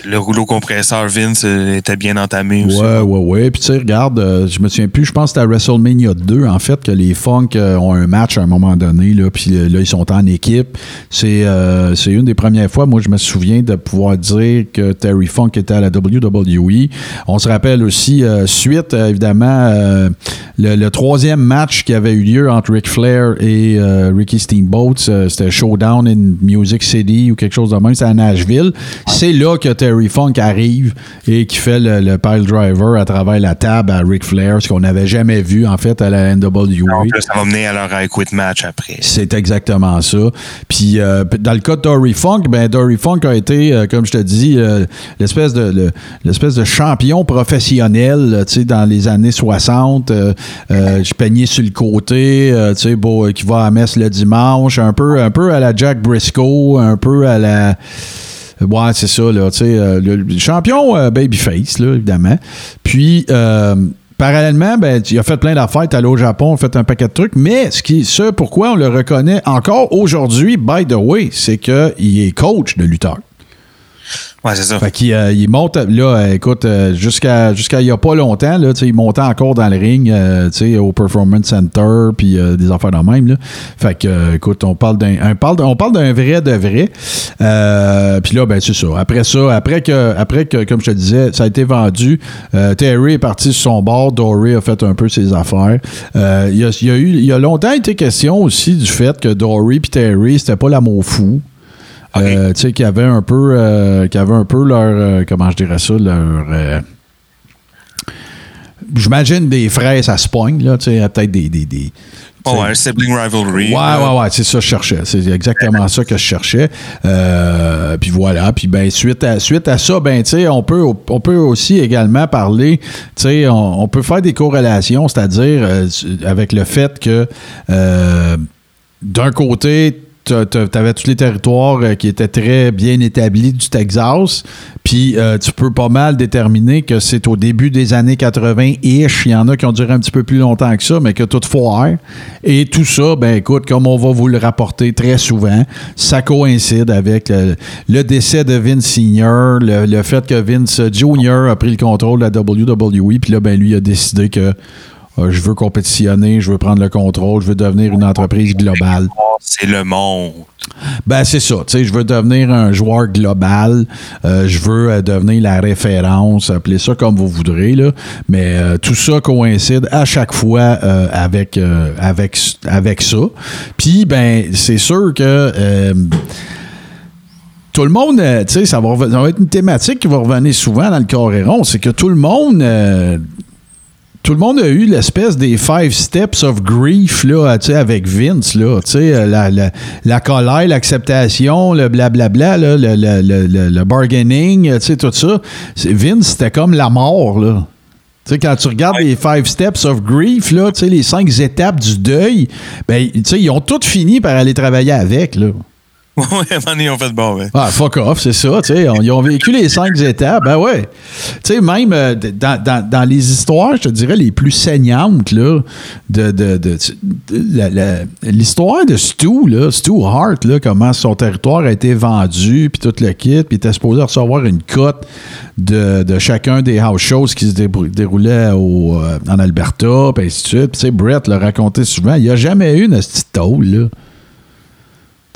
[SPEAKER 3] Le rouleau compresseur Vince euh, était bien entamé aussi.
[SPEAKER 2] Ouais, ouais, ouais. Puis tu sais, regarde, euh, je me souviens plus, je pense que c'était à WrestleMania 2, en fait, que les Funk euh, ont un match à un moment donné, là, puis euh, là, ils sont en équipe. C'est euh, une des premières fois, moi, je me souviens de pouvoir dire que Terry Funk était à la WWE. On se rappelle aussi, suite, évidemment, le, troisième match qui avait eu lieu entre Ric Flair et Ricky Steamboat, c'était Showdown in Music City ou quelque chose de même, c'était à Nashville. C'est là que Terry Funk arrive et qui fait le, le pile driver à travers la table à Ric Flair, ce qu'on n'avait jamais vu en fait à la NWA.
[SPEAKER 3] Donc, ça va mener à leur I Quit match après.
[SPEAKER 2] C'est exactement ça. Puis euh, dans le cas de Dory Funk, ben Dory Funk a été, euh, comme je te dis, euh, l'espèce de le- l'espèce de champion professionnel, tu sais, dans les années 60. Euh, euh, je peignais sur le côté, tu sais, bon, qui va à messe le dimanche, un peu, un peu à la Jack Briscoe, un peu à la Ouais, c'est ça, là. Tu sais, euh, le, champion euh, Babyface, là, évidemment. Puis, euh, parallèlement, ben, il a fait plein d'affaires. Allé au Japon, a fait un paquet de trucs. Mais ce, qui, ce pourquoi on le reconnaît encore aujourd'hui, by the way, c'est qu'il est coach de lutteur.
[SPEAKER 3] Ouais, c'est ça.
[SPEAKER 2] Fait qu'il euh, il monte, là, écoute, euh, jusqu'à il y a pas longtemps, là, il montait encore dans le ring, euh, au Performance Center, puis euh, des affaires de même, là. Fait que, écoute, on parle d'un on parle d'un vrai de vrai. Puis là, ben, c'est ça. Après ça, après que, après que, comme je te disais, ça a été vendu, Terry est parti sur son bord, Dory a fait un peu ses affaires. Il y, a, y a eu, il y a longtemps été question aussi du fait que Dory puis Terry, c'était pas l'amour fou. Euh, tu sais, qui avait un peu, euh, qui un peu leur, euh, comment je dirais ça, leur. J'imagine des fraises à spoigne, là, tu sais, peut-être des. des,
[SPEAKER 3] Oh, ouais, sibling rivalry.
[SPEAKER 2] Ouais, ouais, ouais, c'est ça que je cherchais. C'est exactement ça que je cherchais. Euh, puis voilà. Puis ben suite à suite à ça, ben tu sais, on peut on peut aussi également parler, tu sais, on, on peut faire des corrélations, c'est-à-dire euh, avec le fait que euh, d'un côté tu avais tous les territoires euh, qui étaient très bien établis du Texas, puis euh, tu peux pas mal déterminer que c'est au début des années 80-ish. Il y en a qui ont duré un petit peu plus longtemps que ça, mais que tout foire. Et tout ça, ben écoute, comme on va vous le rapporter très souvent, ça coïncide avec le, décès de Vince Senior, le, le fait que Vince Jr. a pris le contrôle de la WWE, puis là, ben lui a décidé que euh, je veux compétitionner, je veux prendre le contrôle, je veux devenir une entreprise globale.
[SPEAKER 3] C'est le monde.
[SPEAKER 2] Ben, c'est ça. Tu sais, je veux devenir un joueur global. Euh, je veux euh, devenir la référence. Appelez ça comme vous voudrez, là. Mais euh, tout ça coïncide à chaque fois avec, avec, avec ça. Puis, ben, c'est sûr que. tout le monde, euh, tu sais, ça ça va être une thématique qui va revenir souvent dans le Coréron. C'est que tout le monde. euh, tout le monde a eu l'espèce des five steps of grief là, avec Vince. Là, euh, la, la, la colère, l'acceptation, le blablabla, là, le, le, le, le- bargaining, sais, tout ça. Vince, c'était comme la mort. Là. Quand tu regardes les Five Steps of Grief, là, les cinq étapes du deuil, ben, ils ont toutes fini par aller travailler avec, là.
[SPEAKER 3] Ouais, ils ont fait bon, ouais.
[SPEAKER 2] Ah, fuck off, c'est ça, tu sais. Ils ont vécu les cinq étapes, ben ouais. Tu sais, même euh, dans, dans- dans les histoires, je te dirais, les plus saignantes, là, de, de, de- l'histoire de Stu, là, Stu Hart, là, comment son territoire a été vendu, puis tout le kit, puis il était supposé recevoir une cote de, de chacun des house shows qui se déroulaient euh, en Alberta, puis ainsi de suite. Tu sais, Brett l'a raconté souvent, il n'y a jamais eu une petite là.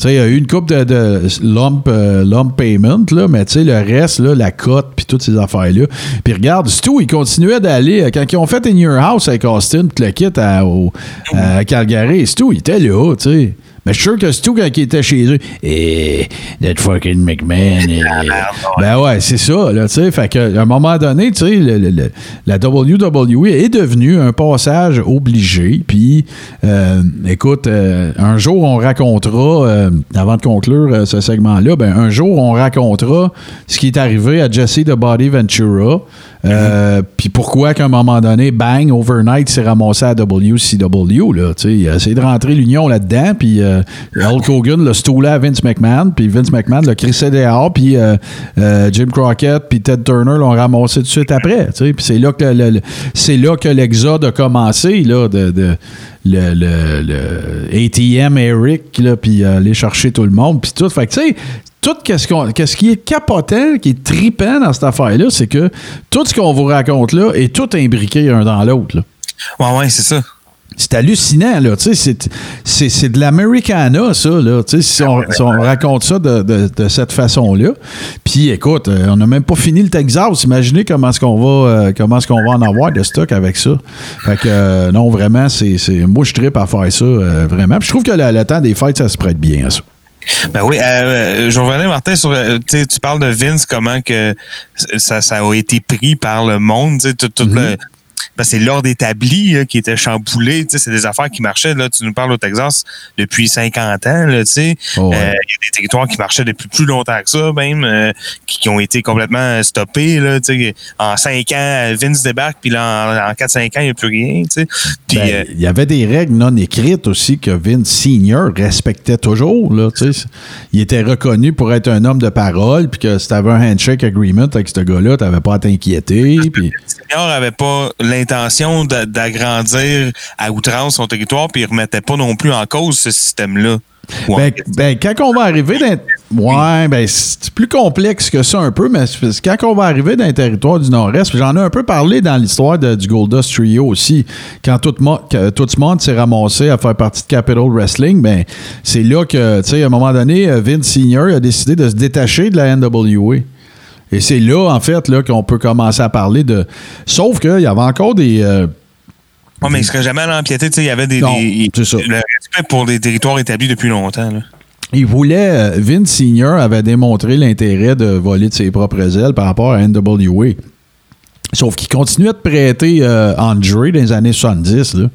[SPEAKER 2] Tu sais, il y a eu une coupe de, lump, euh, lump payment, là, mais tu sais, le reste, là, la cote, puis toutes ces affaires-là. Puis regarde, Stu, il continuait d'aller. euh, Quand ils ont fait In Your House avec Austin, puis le kit à, au- à Calgary, Stu, il était là, tu sais. Mais je suis sûr que Stu, quand il était chez eux, et that fucking McMahon. eh, ben ouais, c'est ça, là, tu sais. Fait qu'à un moment donné, tu sais, le- le- le- la WWE est devenue un passage obligé. Puis, euh, écoute, euh, un jour, on racontera, euh, avant de conclure ce segment-là, ben, un jour, on racontera ce qui est arrivé à Jesse de Body Ventura. Euh, Puis pourquoi qu'à un moment donné, bang, overnight, s'est ramassé à WCW. Là, il a essayé de rentrer l'union là-dedans, puis euh, Hulk Hogan l'a stoulé à Vince McMahon, puis Vince McMahon l'a crissé dehors, puis euh, Jim Crockett puis Ted Turner l'ont ramassé tout de suite après. Puis c'est là que c'est là que l'exode a commencé, là, de- le, le- le ATM Eric, là, puis euh, aller chercher tout le monde, puis tout. Fait que, tu sais, tout qu'on- qu'est-ce qui est capotant, qui est tripant dans cette affaire-là, c'est que tout ce qu'on vous raconte là est tout imbriqué un dans l'autre. là.
[SPEAKER 3] Ouais, ouais, c'est ça.
[SPEAKER 2] C'est hallucinant, là. Tu sais, c'est, de l'Americana, ça, là. Tu sais, si on, si on raconte ça de, de- de cette façon-là. Puis, écoute, euh, on n'a même pas fini le Texas. Imaginez comment est-ce qu'on va, euh, comment est-ce qu'on va en avoir de stock avec ça. Fait que, euh, non, vraiment, c'est, moi, je tripe à faire ça, euh, vraiment. Puis, je trouve que le, le temps des fêtes, ça se prête bien à ça.
[SPEAKER 3] Ben oui, euh, je revenais, Martin, sur. tu parles de Vince, comment que ça, ça a été pris par le monde, tu sais, tout, tout le. C'est l'ordre établi là, qui était chamboulé. C'est des affaires qui marchaient. Là, tu nous parles au Texas depuis 50 ans.
[SPEAKER 2] Oh, ouais.
[SPEAKER 3] Euh, Il y a des territoires qui marchaient depuis plus longtemps que ça, même, euh, qui, qui ont été complètement stoppés. Là, en 5 ans, Vince débarque, puis là, en, en 4-5 ans, il n'y a plus rien.
[SPEAKER 2] Ben,
[SPEAKER 3] euh,
[SPEAKER 2] il y avait des règles non écrites aussi que Vince Senior respectait toujours. Là, il était reconnu pour être un homme de parole, puis que si tu avais un handshake agreement avec ce gars-là, tu n'avais pas à t'inquiéter. Puis,
[SPEAKER 3] Senior avait pas l'intention d'agrandir à outrance son territoire, puis il remettait pas non plus en cause ce système-là.
[SPEAKER 2] Ben, ben, quand on va arriver dans. Ouais, ben, c'est plus complexe que ça un peu, mais quand on va arriver dans le territoire du Nord-Est, j'en ai un peu parlé dans l'histoire du Goldust Trio aussi, quand tout, tout le monde s'est ramassé à faire partie de Capital Wrestling, ben, c'est là que, tu sais, à un moment donné, euh, Vince Senior a décidé de se détacher de la NWA. Et c'est là, en fait, là, qu'on peut commencer à parler de. Sauf qu'il y avait encore des. euh,
[SPEAKER 3] Ouais, mais il serait jamais allé empiéter. tu sais, Il y avait des,
[SPEAKER 2] Non,
[SPEAKER 3] des-
[SPEAKER 2] c'est ça.
[SPEAKER 3] le respect pour des territoires établis depuis longtemps. Là.
[SPEAKER 2] Il voulait. euh, Vince Senior avait démontré l'intérêt de voler de ses propres ailes par rapport à NWA. Sauf qu'il continuait de prêter euh, Andre dans les années 70. Là.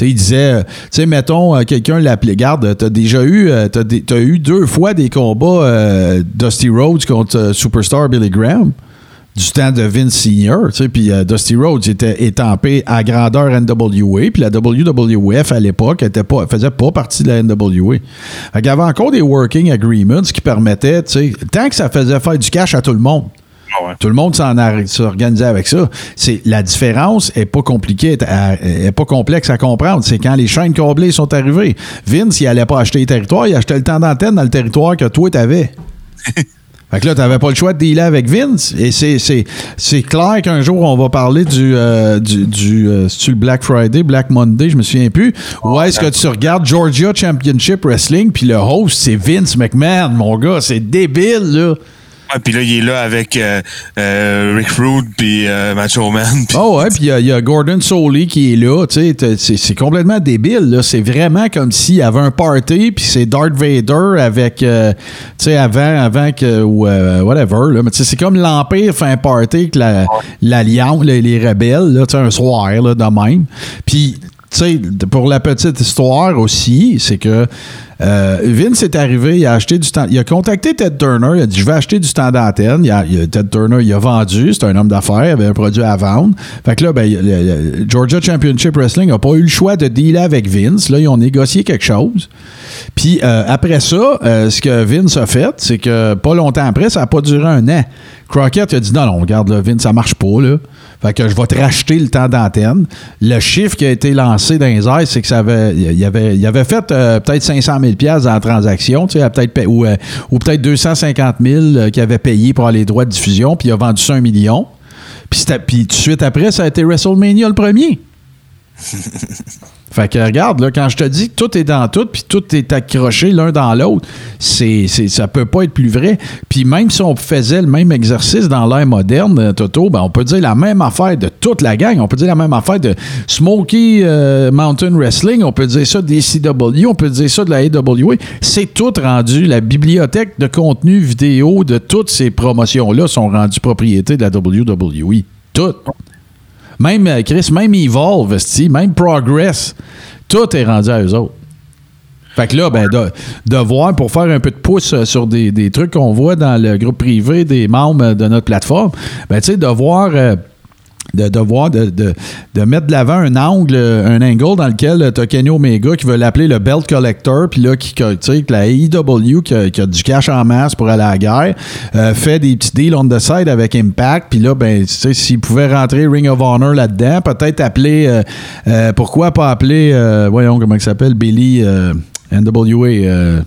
[SPEAKER 2] Il disait, euh, tu sais, mettons, euh, quelqu'un l'appelait, garde, t'as déjà eu, euh, t'as, eu deux fois des combats Dusty Rhodes contre Superstar Billy Graham du temps de Vince Senior, puis Dusty Rhodes était étampé à grandeur NWA, puis la WWF à l'époque était pas, faisait pas partie de la NWA. Fait qu'il y avait encore des working agreements qui permettaient, tu sais, tant que ça faisait faire du cash à tout le monde.
[SPEAKER 3] Ouais.
[SPEAKER 2] Tout le monde s'en s'organisait avec ça. C'est la différence est pas compliquée, à- est pas complexe à comprendre. C'est quand les chaînes câblées sont arrivées. Vince, il allait pas acheter les territoires, il achetait le temps d'antenne dans le territoire que toi t'avais. Fait que là, t'avais pas le choix de dealer avec Vince. Et c'est, clair qu'un jour, on va parler du, euh, du, du euh, le Black Friday, Black Monday, je me souviens plus. Ou est-ce que tu regardes Georgia Championship Wrestling, puis le host, c'est Vince McMahon, mon gars. C'est débile, là.
[SPEAKER 3] Ouais, puis là, il est là avec euh, euh, Rick Rude puis euh, Macho Man.
[SPEAKER 2] Oh ouais, puis il y a- Gordon Soley qui est là, c'est complètement débile. C'est vraiment comme s'il y avait un party, puis c'est Darth Vader avec, euh, tu sais, avant, avant que, ou whatever, là. Mais c'est comme l'Empire fait un party avec la- l'Alliance, les, les rebelles, là, un soir, là, de même. Puis, sais, pour la petite histoire aussi, c'est que euh, Vince est arrivé, il a acheté du temps. Il a contacté Ted Turner, il a dit Je vais acheter du temps d'antenne. Il a- Ted Turner, il a vendu, c'est un homme d'affaires, il avait un produit à vendre. Fait que là, ben, le- le- Georgia Championship Wrestling n'a pas eu le choix de dealer avec Vince. Là, ils ont négocié quelque chose. Puis euh, après ça, euh, ce que Vince a fait, c'est que pas longtemps après, ça n'a pas duré un an. Crockett a dit non, non, regarde, là, Vince, ça marche pas, là. Fait que je vais te racheter le temps d'antenne. Le chiffre qui a été lancé dans les airs, c'est que ça avait, il avait, il avait fait euh, peut-être 500 000 pièces dans la transaction, tu sais, peut-être euh, ou peut-être 250 000 euh, qu'il avait payé pour les droits de diffusion, puis il a vendu ça un million. Puis tout de suite après, ça a été WrestleMania le premier. Fait que regarde, là, quand je te dis que tout est dans tout, puis tout est accroché l'un dans l'autre, c'est, c'est, ça peut pas être plus vrai. Puis même si on faisait le même exercice dans l'ère moderne, euh, Toto, ben on peut dire la même affaire de toute la gang. On peut dire la même affaire de Smoky euh, Mountain Wrestling, on peut dire ça des CW, on peut dire ça de la AWA. C'est tout rendu. La bibliothèque de contenu vidéo de toutes ces promotions-là sont rendues propriété de la WWE. Toutes. Même euh, Chris, même Evolve, même Progress, tout est rendu à eux autres. Fait que là, ben, de, de voir pour faire un peu de pouce euh, sur des, des trucs qu'on voit dans le groupe privé des membres de notre plateforme, ben, tu sais, de voir. euh, de, de voir, de, de, de mettre de l'avant un angle, euh, un angle dans lequel tu as Kenny Omega qui veut l'appeler le Belt Collector, puis là, qui, tu sais, la AEW qui a, qui a du cash en masse pour aller à la guerre, euh, fait des petits deals on the side avec Impact, puis là, ben, tu sais, s'il pouvait rentrer Ring of Honor là-dedans, peut-être appeler, euh, euh, pourquoi pas appeler, euh, voyons comment il s'appelle, Billy euh, NWA, euh,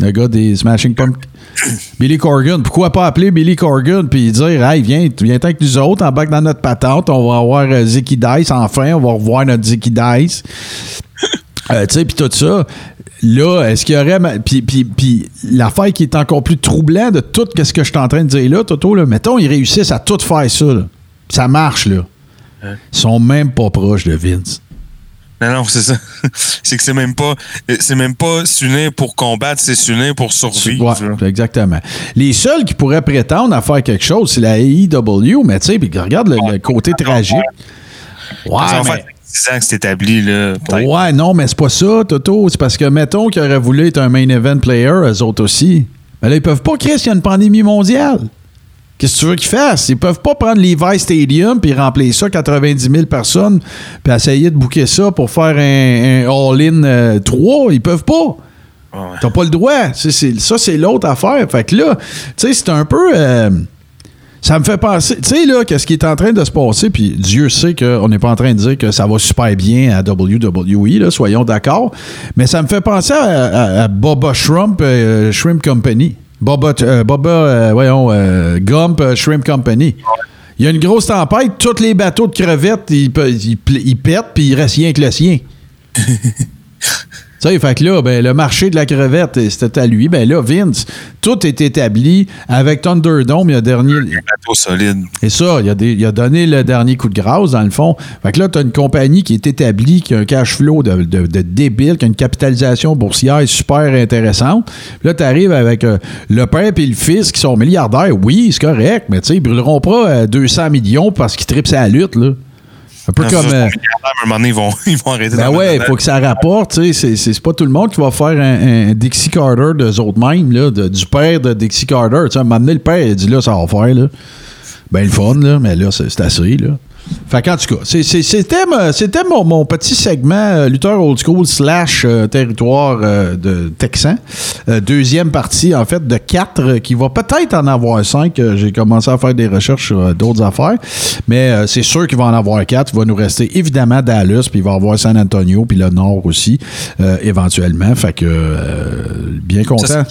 [SPEAKER 2] le gars des Smashing Pumpkins. Billy Corgan. Pourquoi pas appeler Billy Corgan puis dire Hey, viens, viens avec nous autres, embarque dans notre patente, on va avoir euh, Zicky Dice enfin, on va revoir notre Zicky Dice. Euh, tu sais, puis tout ça. Là, est-ce qu'il y aurait. Puis, l'affaire qui est encore plus troublant de tout ce que je suis en train de dire là, Toto, là, mettons, ils réussissent à tout faire ça. là. Ça marche, là. Ils sont même pas proches de Vince.
[SPEAKER 3] Non, non, c'est ça. c'est que c'est même pas, c'est même pas s'unir pour combattre, c'est s'unir pour survivre.
[SPEAKER 2] Ouais, exactement. Les seuls qui pourraient prétendre à faire quelque chose, c'est la AEW, mais tu sais, puis regarde le, le côté tragique. Ouais, mais-
[SPEAKER 3] faire 10 ans que c'est établi, là.
[SPEAKER 2] Ouais, non, mais c'est pas ça, Toto. C'est parce que, mettons qu'ils auraient voulu être un main event player, eux autres aussi. Mais là, ils peuvent pas, Chris, il y a une pandémie mondiale. Qu'est-ce que tu veux qu'ils fassent? Ils peuvent pas prendre Levi Stadium puis remplir ça 90 000 personnes puis essayer de bouquer ça pour faire un, un all-in euh, 3. Ils peuvent pas.
[SPEAKER 3] Ouais.
[SPEAKER 2] T'as pas le droit. C'est- c'est- ça, c'est l'autre affaire. Fait que là, tu sais, c'est un peu. euh, ça me fait penser. Tu sais, là, qu'est-ce qui est en train de se passer, puis Dieu sait qu'on n'est pas en train de dire que ça va super bien à WWE, là, soyons d'accord. Mais ça me fait penser à, à- à Boba Shrimp, euh, Shrimp Company. Boba, euh, Boba euh, euh, Gump euh, Shrimp Company. Il y a une grosse tempête, tous les bateaux de crevettes, ils, ils ils pètent, puis il reste rien que le sien. Sais, fait que là, ben, le marché de la crevette, euh, c'était à lui. Ben là, Vince, tout est établi avec Thunderdome, il y a dernier.
[SPEAKER 3] Bateau solide.
[SPEAKER 2] Et ça, il a, des- il a donné le dernier coup de grâce, dans le fond. Fait que là, tu as une compagnie qui est établie, qui a un cash flow de, de- de débile, qui a une capitalisation boursière super intéressante. Puis là, tu arrives avec euh, le père et le fils qui sont milliardaires. Oui, c'est correct, mais tu sais, ils brûleront pas euh, 200 millions parce qu'ils tripent sa lutte, là. Un peu
[SPEAKER 3] Non,
[SPEAKER 2] comme.
[SPEAKER 3] ça,
[SPEAKER 2] euh,
[SPEAKER 3] À un moment donné, ils vont, ils vont arrêter
[SPEAKER 2] ben ouais, faut que ça rapporte. C'est- pas tout le monde qui va faire un, un Dixie Carter de autres mêmes, là, de- du père de Dixie Carter. Tu sais, à un moment donné, le père, il dit là, ça va faire, là. Ben le fun, là, mais là, c'est c'est assez, là. Fait qu'en tout cas, c'était mon, mon petit segment euh, lutteur old school slash euh, territoire euh, de Texan. Euh, deuxième partie, en fait, de quatre, qui va peut-être en avoir cinq. J'ai commencé à faire des recherches sur d'autres affaires. Mais c'est sûr qu'il va en avoir quatre. Il va nous rester évidemment Dallas, puis il va y avoir San Antonio, puis le Nord aussi, éventuellement. Fait que bien content.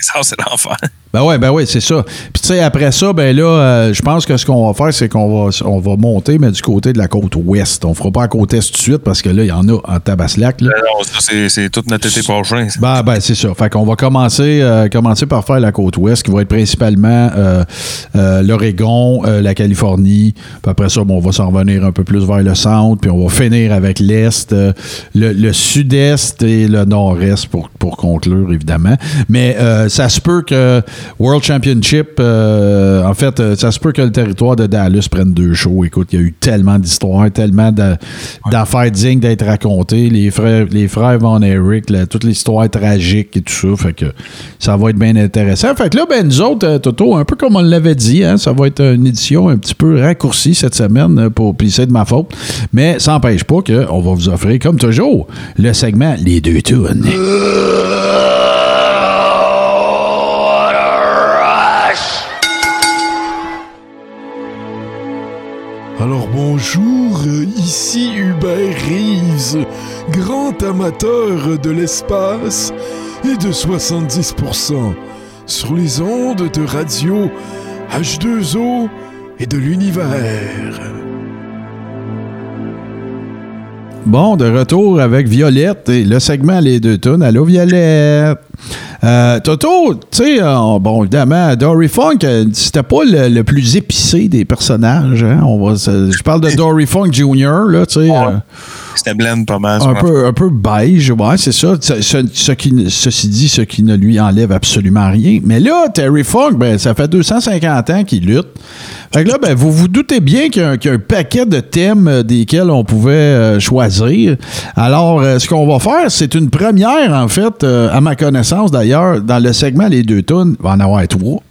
[SPEAKER 3] Ça, c'est l'enfer.
[SPEAKER 2] Ben ouais, ben ouais, c'est ça. Puis tu sais, après ça, ben là, je pense que ce qu'on va faire, c'est qu'on va, on va monter, mais du côté de la côte ouest. On fera pas la côte est tout de suite parce que là, il y en a en Tabaslac. Là.
[SPEAKER 3] Non, ça, c'est- c'est tout notre été prochain.
[SPEAKER 2] Ben, ben c'est ça. Fait qu'on va commencer, euh, commencer par faire la côte ouest, qui va être principalement euh, euh, l'Oregon, la Californie. Puis après ça, bon, on va s'en revenir un peu plus vers le centre, puis on va finir avec l'est, le, le sud-est et le nord-est pour, pour conclure, évidemment. Mais ça se peut que World Championship, en fait, ça se peut que le territoire de Dallas prenne deux shows. Écoute, il y a eu tellement d'histoires, tellement d'affaires dignes d'être racontées. Les frères, les frères Von Eric, là, toute l'histoire tragique et tout ça. Fait que ça va être bien intéressant. Fait que là, ben, nous autres, euh, Toto, un peu comme on l'avait dit, hein, ça va être une édition un petit peu raccourcie cette semaine, euh, pour, puis c'est de ma faute. Mais ça n'empêche pas qu'on va vous offrir, comme toujours, le segment Les deux tunes.
[SPEAKER 6] Alors bonjour, ici Hubert Reeves, grand amateur de l'espace et de 70% sur les ondes de radio H2O et de l'univers.
[SPEAKER 2] Bon, de retour avec Violette et le segment Les deux tunes. Allô, Violette? Euh, Toto, tu sais, euh, bon, évidemment, Dory Funk, euh, c'était pas le, le plus épicé des personnages. Hein? On va, je parle de Dory Funk Jr., là, tu sais.
[SPEAKER 3] C'était blend pas mal.
[SPEAKER 2] un peu, un peu beige, ouais, c'est ça. Ce, ce- ce qui, ceci dit, ce qui ne lui enlève absolument rien. Mais là, Terry Funk, ben, ça fait 250 ans qu'il lutte. Fait que là, ben, vous vous doutez bien qu'il y, a un- qu'il y a un paquet de thèmes desquels on pouvait choisir. Alors, ce qu'on va faire, c'est une première, en fait, à ma connaissance d'ailleurs, dans le segment Les deux tonnes, il va en avoir trois.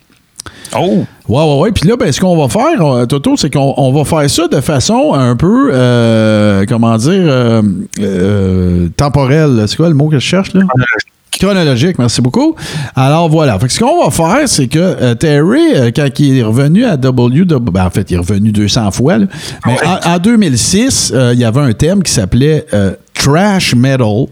[SPEAKER 3] Oh!
[SPEAKER 2] Ouais, ouais, ouais. Puis là, ben, ce qu'on va faire, euh, Toto, c'est qu'on on va faire ça de façon un peu, euh, comment dire, euh, euh, temporelle. C'est quoi le mot que je cherche, là? Chronologique, merci beaucoup. Alors voilà. Fait que ce qu'on va faire, c'est que Terry, quand il est revenu à W, ben, en fait, il est revenu 200 fois, là. mais en, en 2006, euh, il y avait un thème qui s'appelait Trash Metal.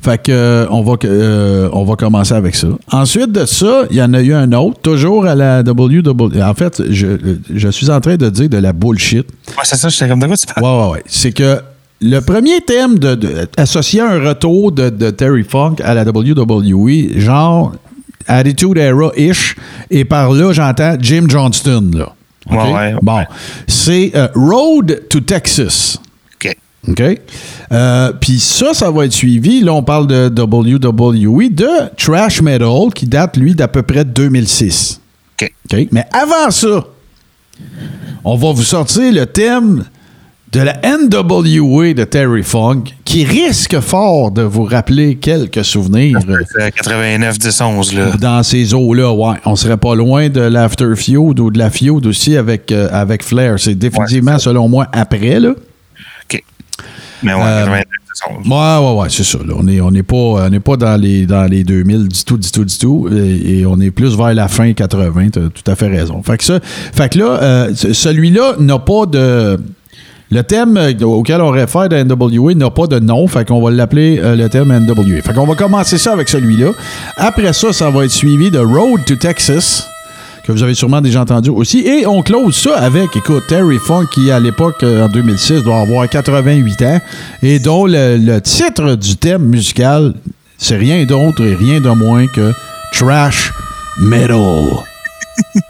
[SPEAKER 2] Fait que euh, on va euh, on va commencer avec ça. Ensuite de ça, il y en a eu un autre, toujours à la WWE. En fait, je, je suis en train de dire de la bullshit.
[SPEAKER 3] Ouais, c'est ça, j'étais comme de quoi tu parles?
[SPEAKER 2] Ouais, ouais, ouais. C'est que le premier thème de, de- associé à un retour de, de Terry Funk à la WWE, genre Attitude Era-ish, et par là, j'entends Jim Johnston, là.
[SPEAKER 3] Ouais, ouais.
[SPEAKER 2] Bon. C'est euh, Road to Texas.
[SPEAKER 3] OK?
[SPEAKER 2] Euh, Puis ça, ça va être suivi. Là, on parle de WWE, de Trash Metal, qui date, lui, d'à peu près 2006.
[SPEAKER 3] OK.
[SPEAKER 2] OK? Mais avant ça, on va vous sortir le thème de la NWA de Terry Funk, qui risque fort de vous rappeler quelques souvenirs euh,
[SPEAKER 3] C'est 89, 10, 11, là.
[SPEAKER 2] dans ces eaux-là. Ouais, on serait pas loin de l'After Feud ou de la Feud aussi avec, euh, avec Flair. C'est définitivement, selon moi, après, là.
[SPEAKER 3] Mais ouais,
[SPEAKER 2] Euh,
[SPEAKER 3] 89, 10, 11.
[SPEAKER 2] Ouais, ouais, ouais, c'est ça. là. On n'est on est pas, on n'est pas dans, les, dans les 2000 du tout, du tout, du tout. Et, et on est plus vers la fin 80. Tu as tout à fait raison. Fait que, ça, fait que là, euh, ce- celui-là n'a pas de. Le thème euh, auquel on réfère de NWA n'a pas de nom, fait qu'on va l'appeler euh, le thème NWA. Fait qu'on va commencer ça avec celui-là. Après ça, ça va être suivi de Road to Texas, que vous avez sûrement déjà entendu aussi. Et on close ça avec, écoute, Terry Funk, qui à l'époque, euh, en 2006, doit avoir 88 ans, et dont le, le titre du thème musical, c'est rien d'autre et rien de moins que Trash Metal.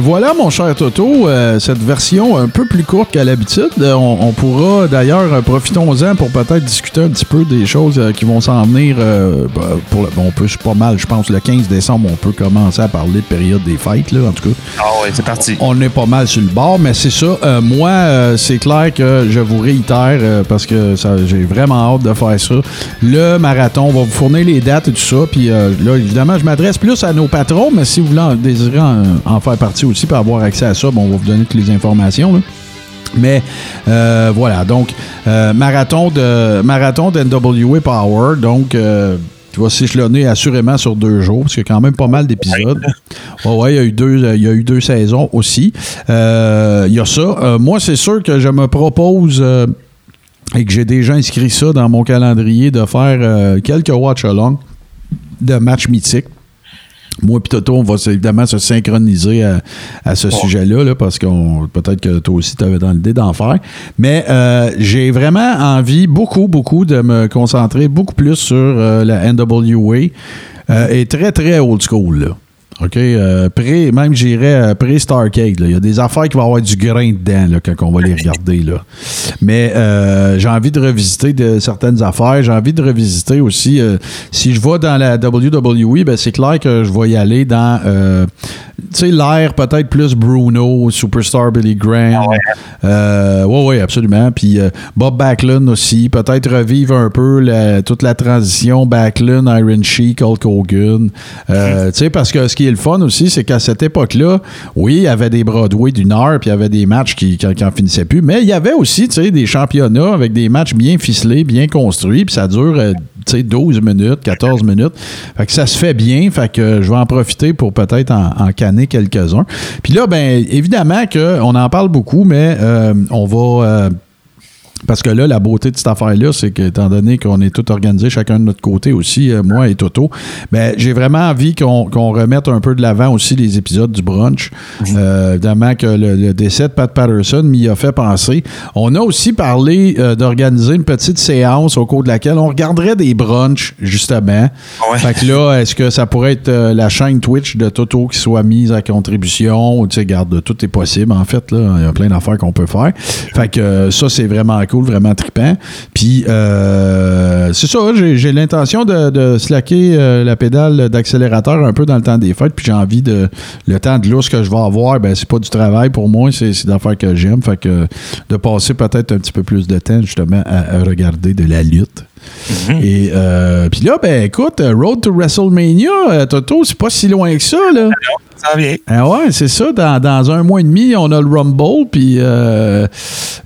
[SPEAKER 2] Ben voilà, mon cher Toto, euh, cette version un peu plus courte qu'à l'habitude. Euh, on, on pourra d'ailleurs, euh, profitons-en pour peut-être discuter un petit peu des choses euh, qui vont s'en venir. euh, ben, pour le- bon, on peut, pas mal, je pense, le 15 décembre, on peut commencer à parler de période des fêtes, là, en tout cas.
[SPEAKER 3] Ah ouais, c'est parti.
[SPEAKER 2] On est pas mal sur le bord, mais c'est ça. Moi, c'est clair que je vous réitère parce que j'ai vraiment hâte de faire ça. Le marathon, on va vous fournir les dates et tout ça. Puis euh, là, évidemment, je m'adresse plus à nos patrons, mais si vous voulez en, désirez en, en faire partie aussi pour avoir accès à ça, bon, on va vous donner toutes les informations. là. Mais euh, voilà, donc euh, marathon de marathon d'NWA Power, donc euh, tu vas s'échelonner assurément sur deux jours, parce qu'il y a quand même pas mal d'épisodes. Ouais, ouais, il y a eu deux, il y a eu deux saisons aussi. Euh, Il y a ça. Moi, c'est sûr que je me propose et que j'ai déjà inscrit ça dans mon calendrier de faire quelques watch-along de matchs mythiques. Moi et Toto, on va évidemment se synchroniser à, à ce sujet-là, là, parce qu'on peut-être que toi aussi, tu avais dans l'idée d'en faire. Mais euh, j'ai vraiment envie, beaucoup, beaucoup, de me concentrer beaucoup plus sur euh, la NWA euh, et très, très old school. Là. OK? Euh, pré, même, j'irais euh, pré-Starcade. Il y a des affaires qui vont avoir du grain dedans là, quand on va les regarder. Là. Mais euh, j'ai envie de revisiter de, certaines affaires. J'ai envie de revisiter aussi. euh, si je vais dans la WWE, ben, c'est clair que je vais y aller dans euh, sais, l'air peut-être plus Bruno, Superstar Billy Graham. Euh, ouais, ouais, absolument. Puis euh, Bob Backlund aussi. Peut-être revivre un peu la- toute la transition Backlund, Iron Sheik, Hulk Hogan. Euh, tu sais, parce que ce qui est le fun aussi, c'est qu'à cette époque-là, oui, il y avait des Broadway d'une heure, puis il y avait des matchs qui, qui, qui en finissaient plus. Mais il y avait aussi, tu sais, des championnats avec des matchs bien ficelés, bien construits, puis ça dure, euh, tu sais, 12 minutes, 14 minutes. Fait que ça se fait bien. Fait que je vais en profiter pour peut-être en, en quelques-uns. Puis là, ben évidemment qu'on en parle beaucoup, mais euh, on va. Parce que là, la beauté de cette affaire-là, c'est que, étant donné qu'on est tout organisé chacun de notre côté aussi, euh, moi et Toto, ben, j'ai vraiment envie qu'on remette un peu de l'avant aussi les épisodes du brunch. Euh, évidemment que le, le décès de Pat Patterson m'y a fait penser. On a aussi parlé euh, d'organiser une petite séance au cours de laquelle on regarderait des brunchs, justement.
[SPEAKER 3] Ouais.
[SPEAKER 2] Fait que là, est-ce que ça pourrait être euh, la chaîne Twitch de Toto qui soit mise à contribution? Tu sais, garde, tout est possible, en fait. Là. Il y a plein d'affaires qu'on peut faire. Fait que ça, c'est vraiment cool, vraiment trippant. Puis, euh, c'est ça, j'ai, l'intention de, de slacker euh, la pédale d'accélérateur un peu dans le temps des fêtes. Puis j'ai envie de... Le temps de lousse que je vais avoir, ben c'est pas du travail pour moi, c'est, c'est d'affaires que j'aime. Fait que de passer peut-être un petit peu plus de temps, justement, à, à regarder de la lutte. Et euh, puis là, ben écoute, euh, Road to WrestleMania, Toto, c'est pas si loin que ça, là.
[SPEAKER 3] Ça vient.
[SPEAKER 2] Ah ouais, c'est ça. Dans, dans un mois et demi, on a le Rumble, puis euh,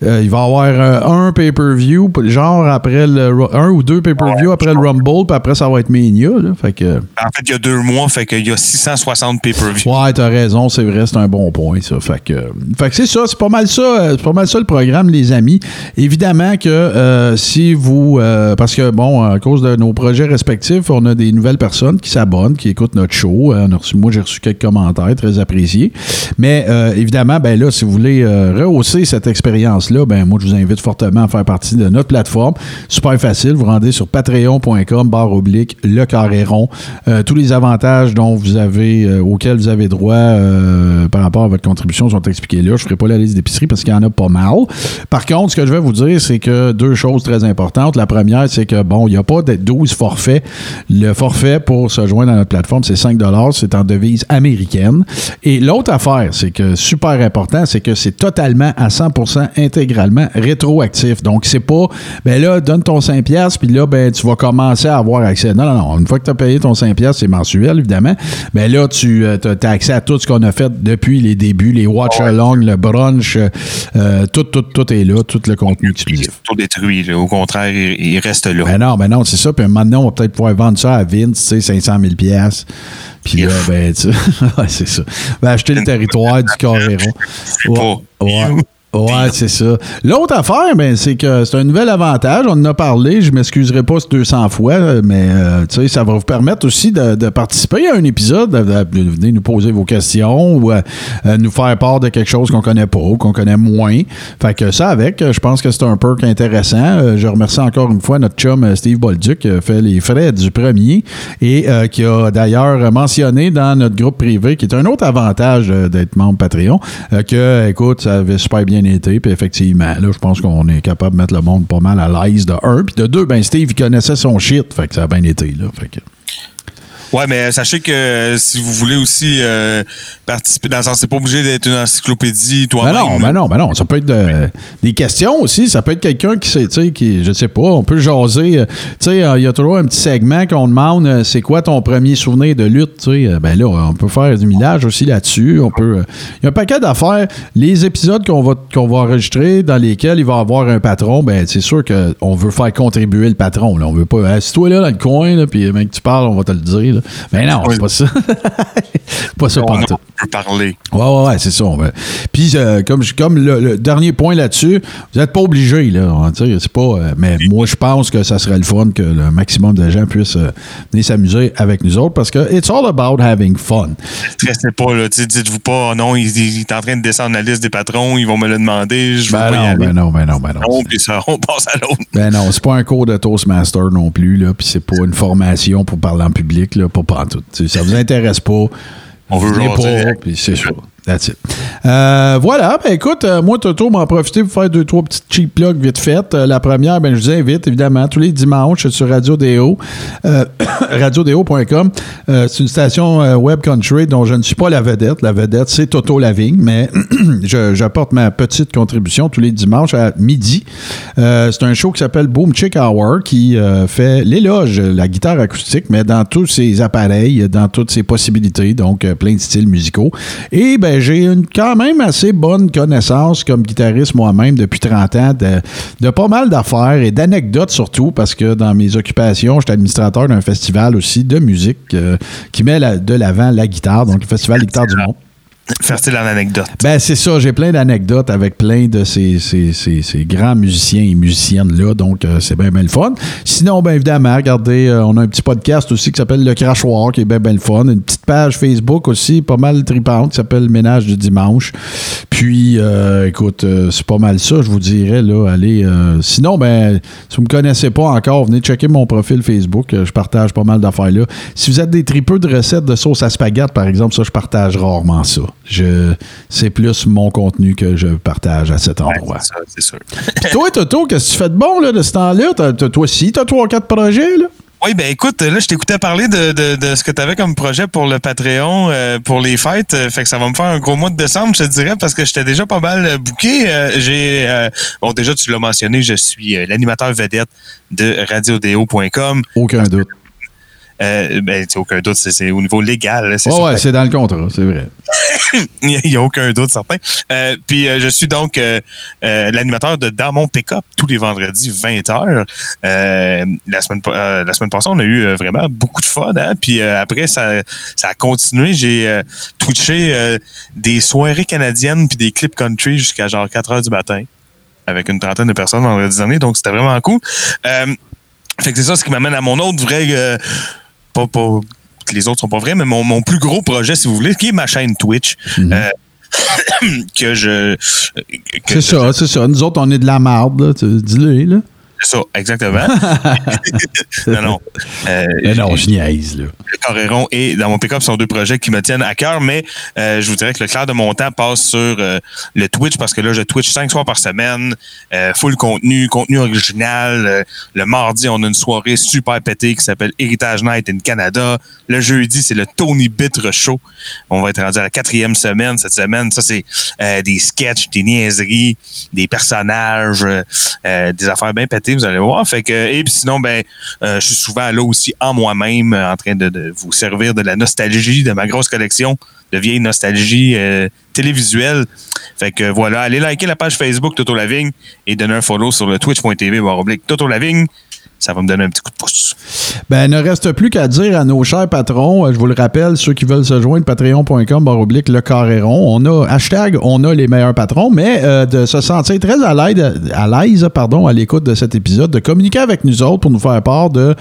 [SPEAKER 2] euh, il va y avoir euh, un pay-per-view, genre après le un ou deux pay-per-view après le Rumble, puis après ça va être Mania, là. Fait que
[SPEAKER 3] En fait, il y a deux mois, fait qu'il y a 660 pay-per-view.
[SPEAKER 2] Ouais, t'as raison, c'est vrai, c'est un bon point, ça. Fait que, fait que c'est ça, c'est pas mal ça, c'est pas mal ça le programme, les amis. Évidemment que euh, si vous, parce que bon, à cause de nos projets respectifs, on a des nouvelles personnes qui s'abonnent, qui écoutent notre show. On a reçu- moi, j'ai reçu quelques commentaires très appréciés. Mais euh, évidemment, ben là, si vous voulez euh, rehausser cette expérience-là, ben moi, je vous invite fortement à faire partie de notre plateforme. Super facile, vous rendez sur patreon.com barre oblique le carré rond. Euh, tous les avantages dont vous avez, auxquels vous avez droit par rapport à votre contribution sont expliqués là. Je ne ferai pas la liste d'épicerie parce qu'il y en a pas mal. Par contre, ce que je vais vous dire, c'est que deux choses très importantes. La première, c'est que bon, il n'y a pas de 12 forfaits. Le forfait pour se joindre à notre plateforme, c'est 5 C'est en devise américaine. Et l'autre affaire, c'est que super important, c'est que c'est totalement à 100% intégralement rétroactif. Donc, c'est pas, ben là, donne ton 5$, piastres, puis là, ben, tu vas commencer à avoir accès. Non, non, non. Une fois que tu as payé ton 5$, piastres, c'est mensuel, évidemment. Mais là, tu as accès à tout ce qu'on a fait depuis les débuts, les watch-along, le brunch, euh, euh, tout, tout, tout est là, tout le contenu exclusif.
[SPEAKER 3] Tout détruit. là. Au contraire, il, reste là.
[SPEAKER 2] Ben non, ben non, c'est ça. Puis maintenant, on va peut-être pouvoir vendre ça à Vince, tu sais, 500 000 pièces. Puis là, ben, tu ouais, c'est ça. Ben, acheter le territoire du Coréron.
[SPEAKER 3] Pas.
[SPEAKER 2] Ouais. Ouais, c'est ça. L'autre affaire, ben, c'est que c'est un nouvel avantage. On en a parlé. Je m'excuserai pas 200 fois, mais euh, tu sais, ça va vous permettre aussi de, de participer à un épisode, de, venir nous poser vos questions ou euh, euh, nous faire part de quelque chose qu'on connaît pas ou qu'on connaît moins. Fait que ça avec, je pense que c'est un perk intéressant. Euh, je remercie encore une fois notre chum Steve Bolduc qui a fait les frais du premier et euh, qui a d'ailleurs mentionné dans notre groupe privé, qui est un autre avantage d'être membre Patreon, que, écoute, ça avait super bien été. Puis effectivement, là, je pense qu'on est capable de mettre le monde pas mal à l'aise de un. Puis de deux, ben Steve, il connaissait son shit. Fait que ça a bien été, là. Fait que...
[SPEAKER 3] Ouais, mais sachez que euh, si vous voulez aussi euh, participer dans le sens, c'est pas obligé d'être une encyclopédie
[SPEAKER 2] Ben
[SPEAKER 3] toi-même.
[SPEAKER 2] non, ben non, ben non. Ça peut être de- des questions aussi. Ça peut être quelqu'un qui sait, tu sais, qui, je sais pas, on peut jaser. euh, Tu sais, il y a toujours un petit segment qu'on demande c'est quoi ton premier souvenir de lutte, tu sais. Ben là, on peut faire du millage aussi là-dessus. On peut. Il y a un paquet d'affaires. Les épisodes qu'on va, qu'on va enregistrer dans lesquels il va y avoir un patron, ben c'est sûr qu'on veut faire contribuer le patron. Là. On veut pas. si toi là dans le coin, là, puis mec, tu parles, on va te le dire. là. Ben non, c'est pas ça. pas ça
[SPEAKER 3] On
[SPEAKER 2] pantoute.
[SPEAKER 3] peut parler.
[SPEAKER 2] Ouais, ouais, ouais, c'est ça. on Puis, euh, comme, comme le, le dernier point là-dessus, vous n'êtes pas obligé, là. On c'est pas. euh, mais moi, je pense que ça serait le fun que le maximum de gens puissent euh, venir s'amuser avec nous autres parce que it's all about having fun.
[SPEAKER 3] Stressez pas, là. Dites-vous pas, oh non, il, il est en train de descendre la liste des patrons, ils vont me le demander, je
[SPEAKER 2] Ben
[SPEAKER 3] pas y
[SPEAKER 2] non,
[SPEAKER 3] aller.
[SPEAKER 2] ben non, ben non, ben non.
[SPEAKER 3] Non, puis ça, on passe à l'autre.
[SPEAKER 2] Ben non, c'est pas un cours de Toastmaster non plus, là. Puis c'est pas une formation pour parler en public, là. Pas pantoute. Ça vous intéresse pas.
[SPEAKER 3] On veut
[SPEAKER 2] pas, puis c'est ça. That's it. Euh, voilà, ben écoute, euh, moi, Toto, m'en profiter pour faire deux, trois petites cheap plugs vite faites. Euh, la première, ben je vous invite, évidemment, tous les dimanches sur Radio Déo, radiodéo.com. C'est une station web country dont je ne suis pas la vedette. La vedette, c'est Toto Lavigne, mais j'apporte ma petite contribution tous les dimanches à midi. C'est un show qui s'appelle Boom Chick Hour qui fait l'éloge, la guitare acoustique, mais dans tous ses appareils, dans toutes ses possibilités, donc plein de styles musicaux. Et ben j'ai une quand même assez bonne connaissance comme guitariste moi-même depuis 30 ans de, pas mal d'affaires et d'anecdotes surtout, parce que dans mes occupations, j'étais administrateur d'un festival aussi de musique euh, qui met de l'avant la guitare, donc le Festival des guitares du monde.
[SPEAKER 3] Faire-t-il en anecdote?
[SPEAKER 2] Ben, c'est ça. J'ai plein d'anecdotes avec plein de ces, ces, ces- grands musiciens et musiciennes-là. Donc, euh, c'est bien, bien le fun. Sinon, bien évidemment, regardez, euh, on a un petit podcast aussi qui s'appelle Le Crachoir, qui est bien, bien le fun. Une petite page Facebook aussi, pas mal tripante, qui s'appelle Ménage du dimanche. Puis, euh, écoute, c'est pas mal ça, je vous dirais, là. Allez. sinon, ben, si vous me connaissez pas encore, venez checker mon profil Facebook. Je partage pas mal d'affaires là. Si vous êtes des tripeux de recettes de sauce à spaghetti, par exemple, ça, je partage rarement ça. Je, c'est plus mon contenu que je partage à cet endroit.
[SPEAKER 3] c'est ça, c'est sûr.
[SPEAKER 2] Puis toi, Toto, qu'est-ce que tu fais de bon là, de ce temps-là? Toi aussi, t'as trois, quatre projets, là?
[SPEAKER 3] Oui, ben écoute, là, je t'écoutais parler de, de, de ce que tu avais comme projet pour le Patreon, euh, pour les fêtes. Euh, fait que ça va me faire un gros mois de décembre, je te dirais, parce que j'étais déjà pas mal euh, booké. Euh, j'ai bon déjà tu l'as mentionné, je suis l'animateur vedette de radiodéo.com.
[SPEAKER 2] Aucun doute.
[SPEAKER 3] Euh, ben, tu aucun doute, c'est, au niveau légal. c'est
[SPEAKER 2] ouais, c'est dans le contrat, c'est vrai.
[SPEAKER 3] Il n'y a aucun doute certain. Euh, puis euh, je suis donc euh, euh, l'animateur de Dans mon pick-up tous les vendredis 20h. Euh, la, semaine, euh, la semaine passée, on a eu vraiment beaucoup de fun. Hein? Puis après, ça, ça a continué. J'ai twitché des soirées canadiennes puis des clips country jusqu'à genre 4 heures du matin avec une trentaine de personnes vendredi dernier. Donc, c'était vraiment cool. Fait que c'est ça ce qui m'amène à mon autre vrai... pas, pas, les autres sont pas vrais, mais mon, mon plus gros projet, si vous voulez, qui est ma chaîne Twitch. Euh, que je. que
[SPEAKER 2] C'est ça, c'est ça. Nous autres, on est de la marde, là. Dis-le, là.
[SPEAKER 3] Ça, exactement. non, non. Euh,
[SPEAKER 2] Mais non, je niaise, là.
[SPEAKER 3] le Coréron et dans mon pick-up sont deux projets qui me tiennent à cœur, mais euh, je vous dirais que le clair de mon temps passe sur euh, le Twitch parce que là, je Twitch cinq soirs par semaine, euh, full contenu, contenu original. Le mardi, on a une soirée super pétée qui s'appelle Heritage Night in Canada. Le jeudi, c'est le Tony Bitter Show. On va être rendu à la quatrième semaine cette semaine. Ça, c'est des sketchs, des niaiseries, des personnages, des affaires bien pétées, vous allez voir. Fait que, et puis sinon, ben, euh, je suis souvent là aussi en moi-même, euh, en train de, vous servir de la nostalgie de ma grosse collection de vieilles nostalgies euh, télévisuelles. Fait que voilà, allez liker la page Facebook Toto Lavigne et donner un follow sur le twitch.tv oblique Toto Lavigne. Ça va me donner un petit coup de pouce.
[SPEAKER 2] Ben, ne reste plus qu'à dire à nos chers patrons, euh, je vous le rappelle, ceux qui veulent se joindre, patreon.com, barre oblique, le carré rond. On a, hashtag, on a les meilleurs patrons, mais euh, de se sentir très à l'aise, à l'aise, pardon, à l'écoute de cet épisode, de communiquer avec nous autres pour nous faire part de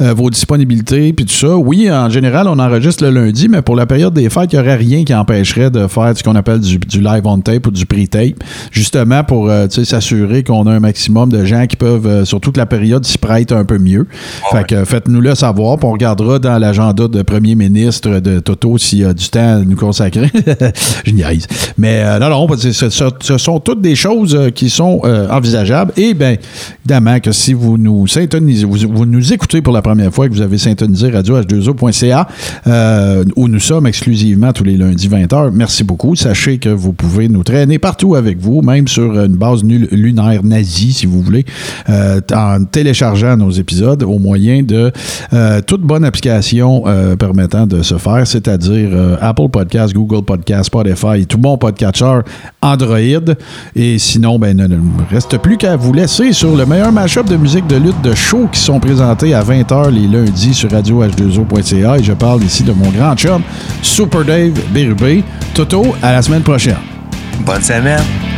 [SPEAKER 2] euh, vos disponibilités, puis tout ça. Oui, en général, on enregistre le lundi, mais pour la période des fêtes, il n'y aurait rien qui empêcherait de faire ce qu'on appelle du, du live on tape ou du pre-tape, justement pour s'assurer qu'on a un maximum de gens qui peuvent, sur toute la période, s'y prêter un peu mieux. fait que faites-nous le savoir, puis on regardera dans l'agenda de premier ministre de Toto s'il y a du temps à nous consacrer. Je niaise. Mais euh, non, non, ce, ce- ce sont toutes des choses euh, qui sont euh, envisageables. Et bien, évidemment que si vous nous syntonisez, vous, vous nous écoutez pour la première fois et que vous avez syntonisé radio-h2o.ca, euh, où nous sommes exclusivement tous les lundis 20h, merci beaucoup. Sachez que vous pouvez nous traîner partout avec vous, même sur une base lunaire nazie, si vous voulez, en téléchargeant nos épisodes au moyen de euh, toute bonne application euh, permettant de se faire, c'est-à-dire euh, Apple Podcast, Google Podcast, Spotify, tout bon podcatcher Android. Et sinon, ben, ne, ne reste plus qu'à vous laisser sur le meilleur mashup de musique de lutte de show qui sont présentés à 20h les lundis sur radioh2o.ca. Et je parle ici de mon grand chum, Super Dave Bérubé. Toto, à la semaine prochaine.
[SPEAKER 3] Bonne semaine.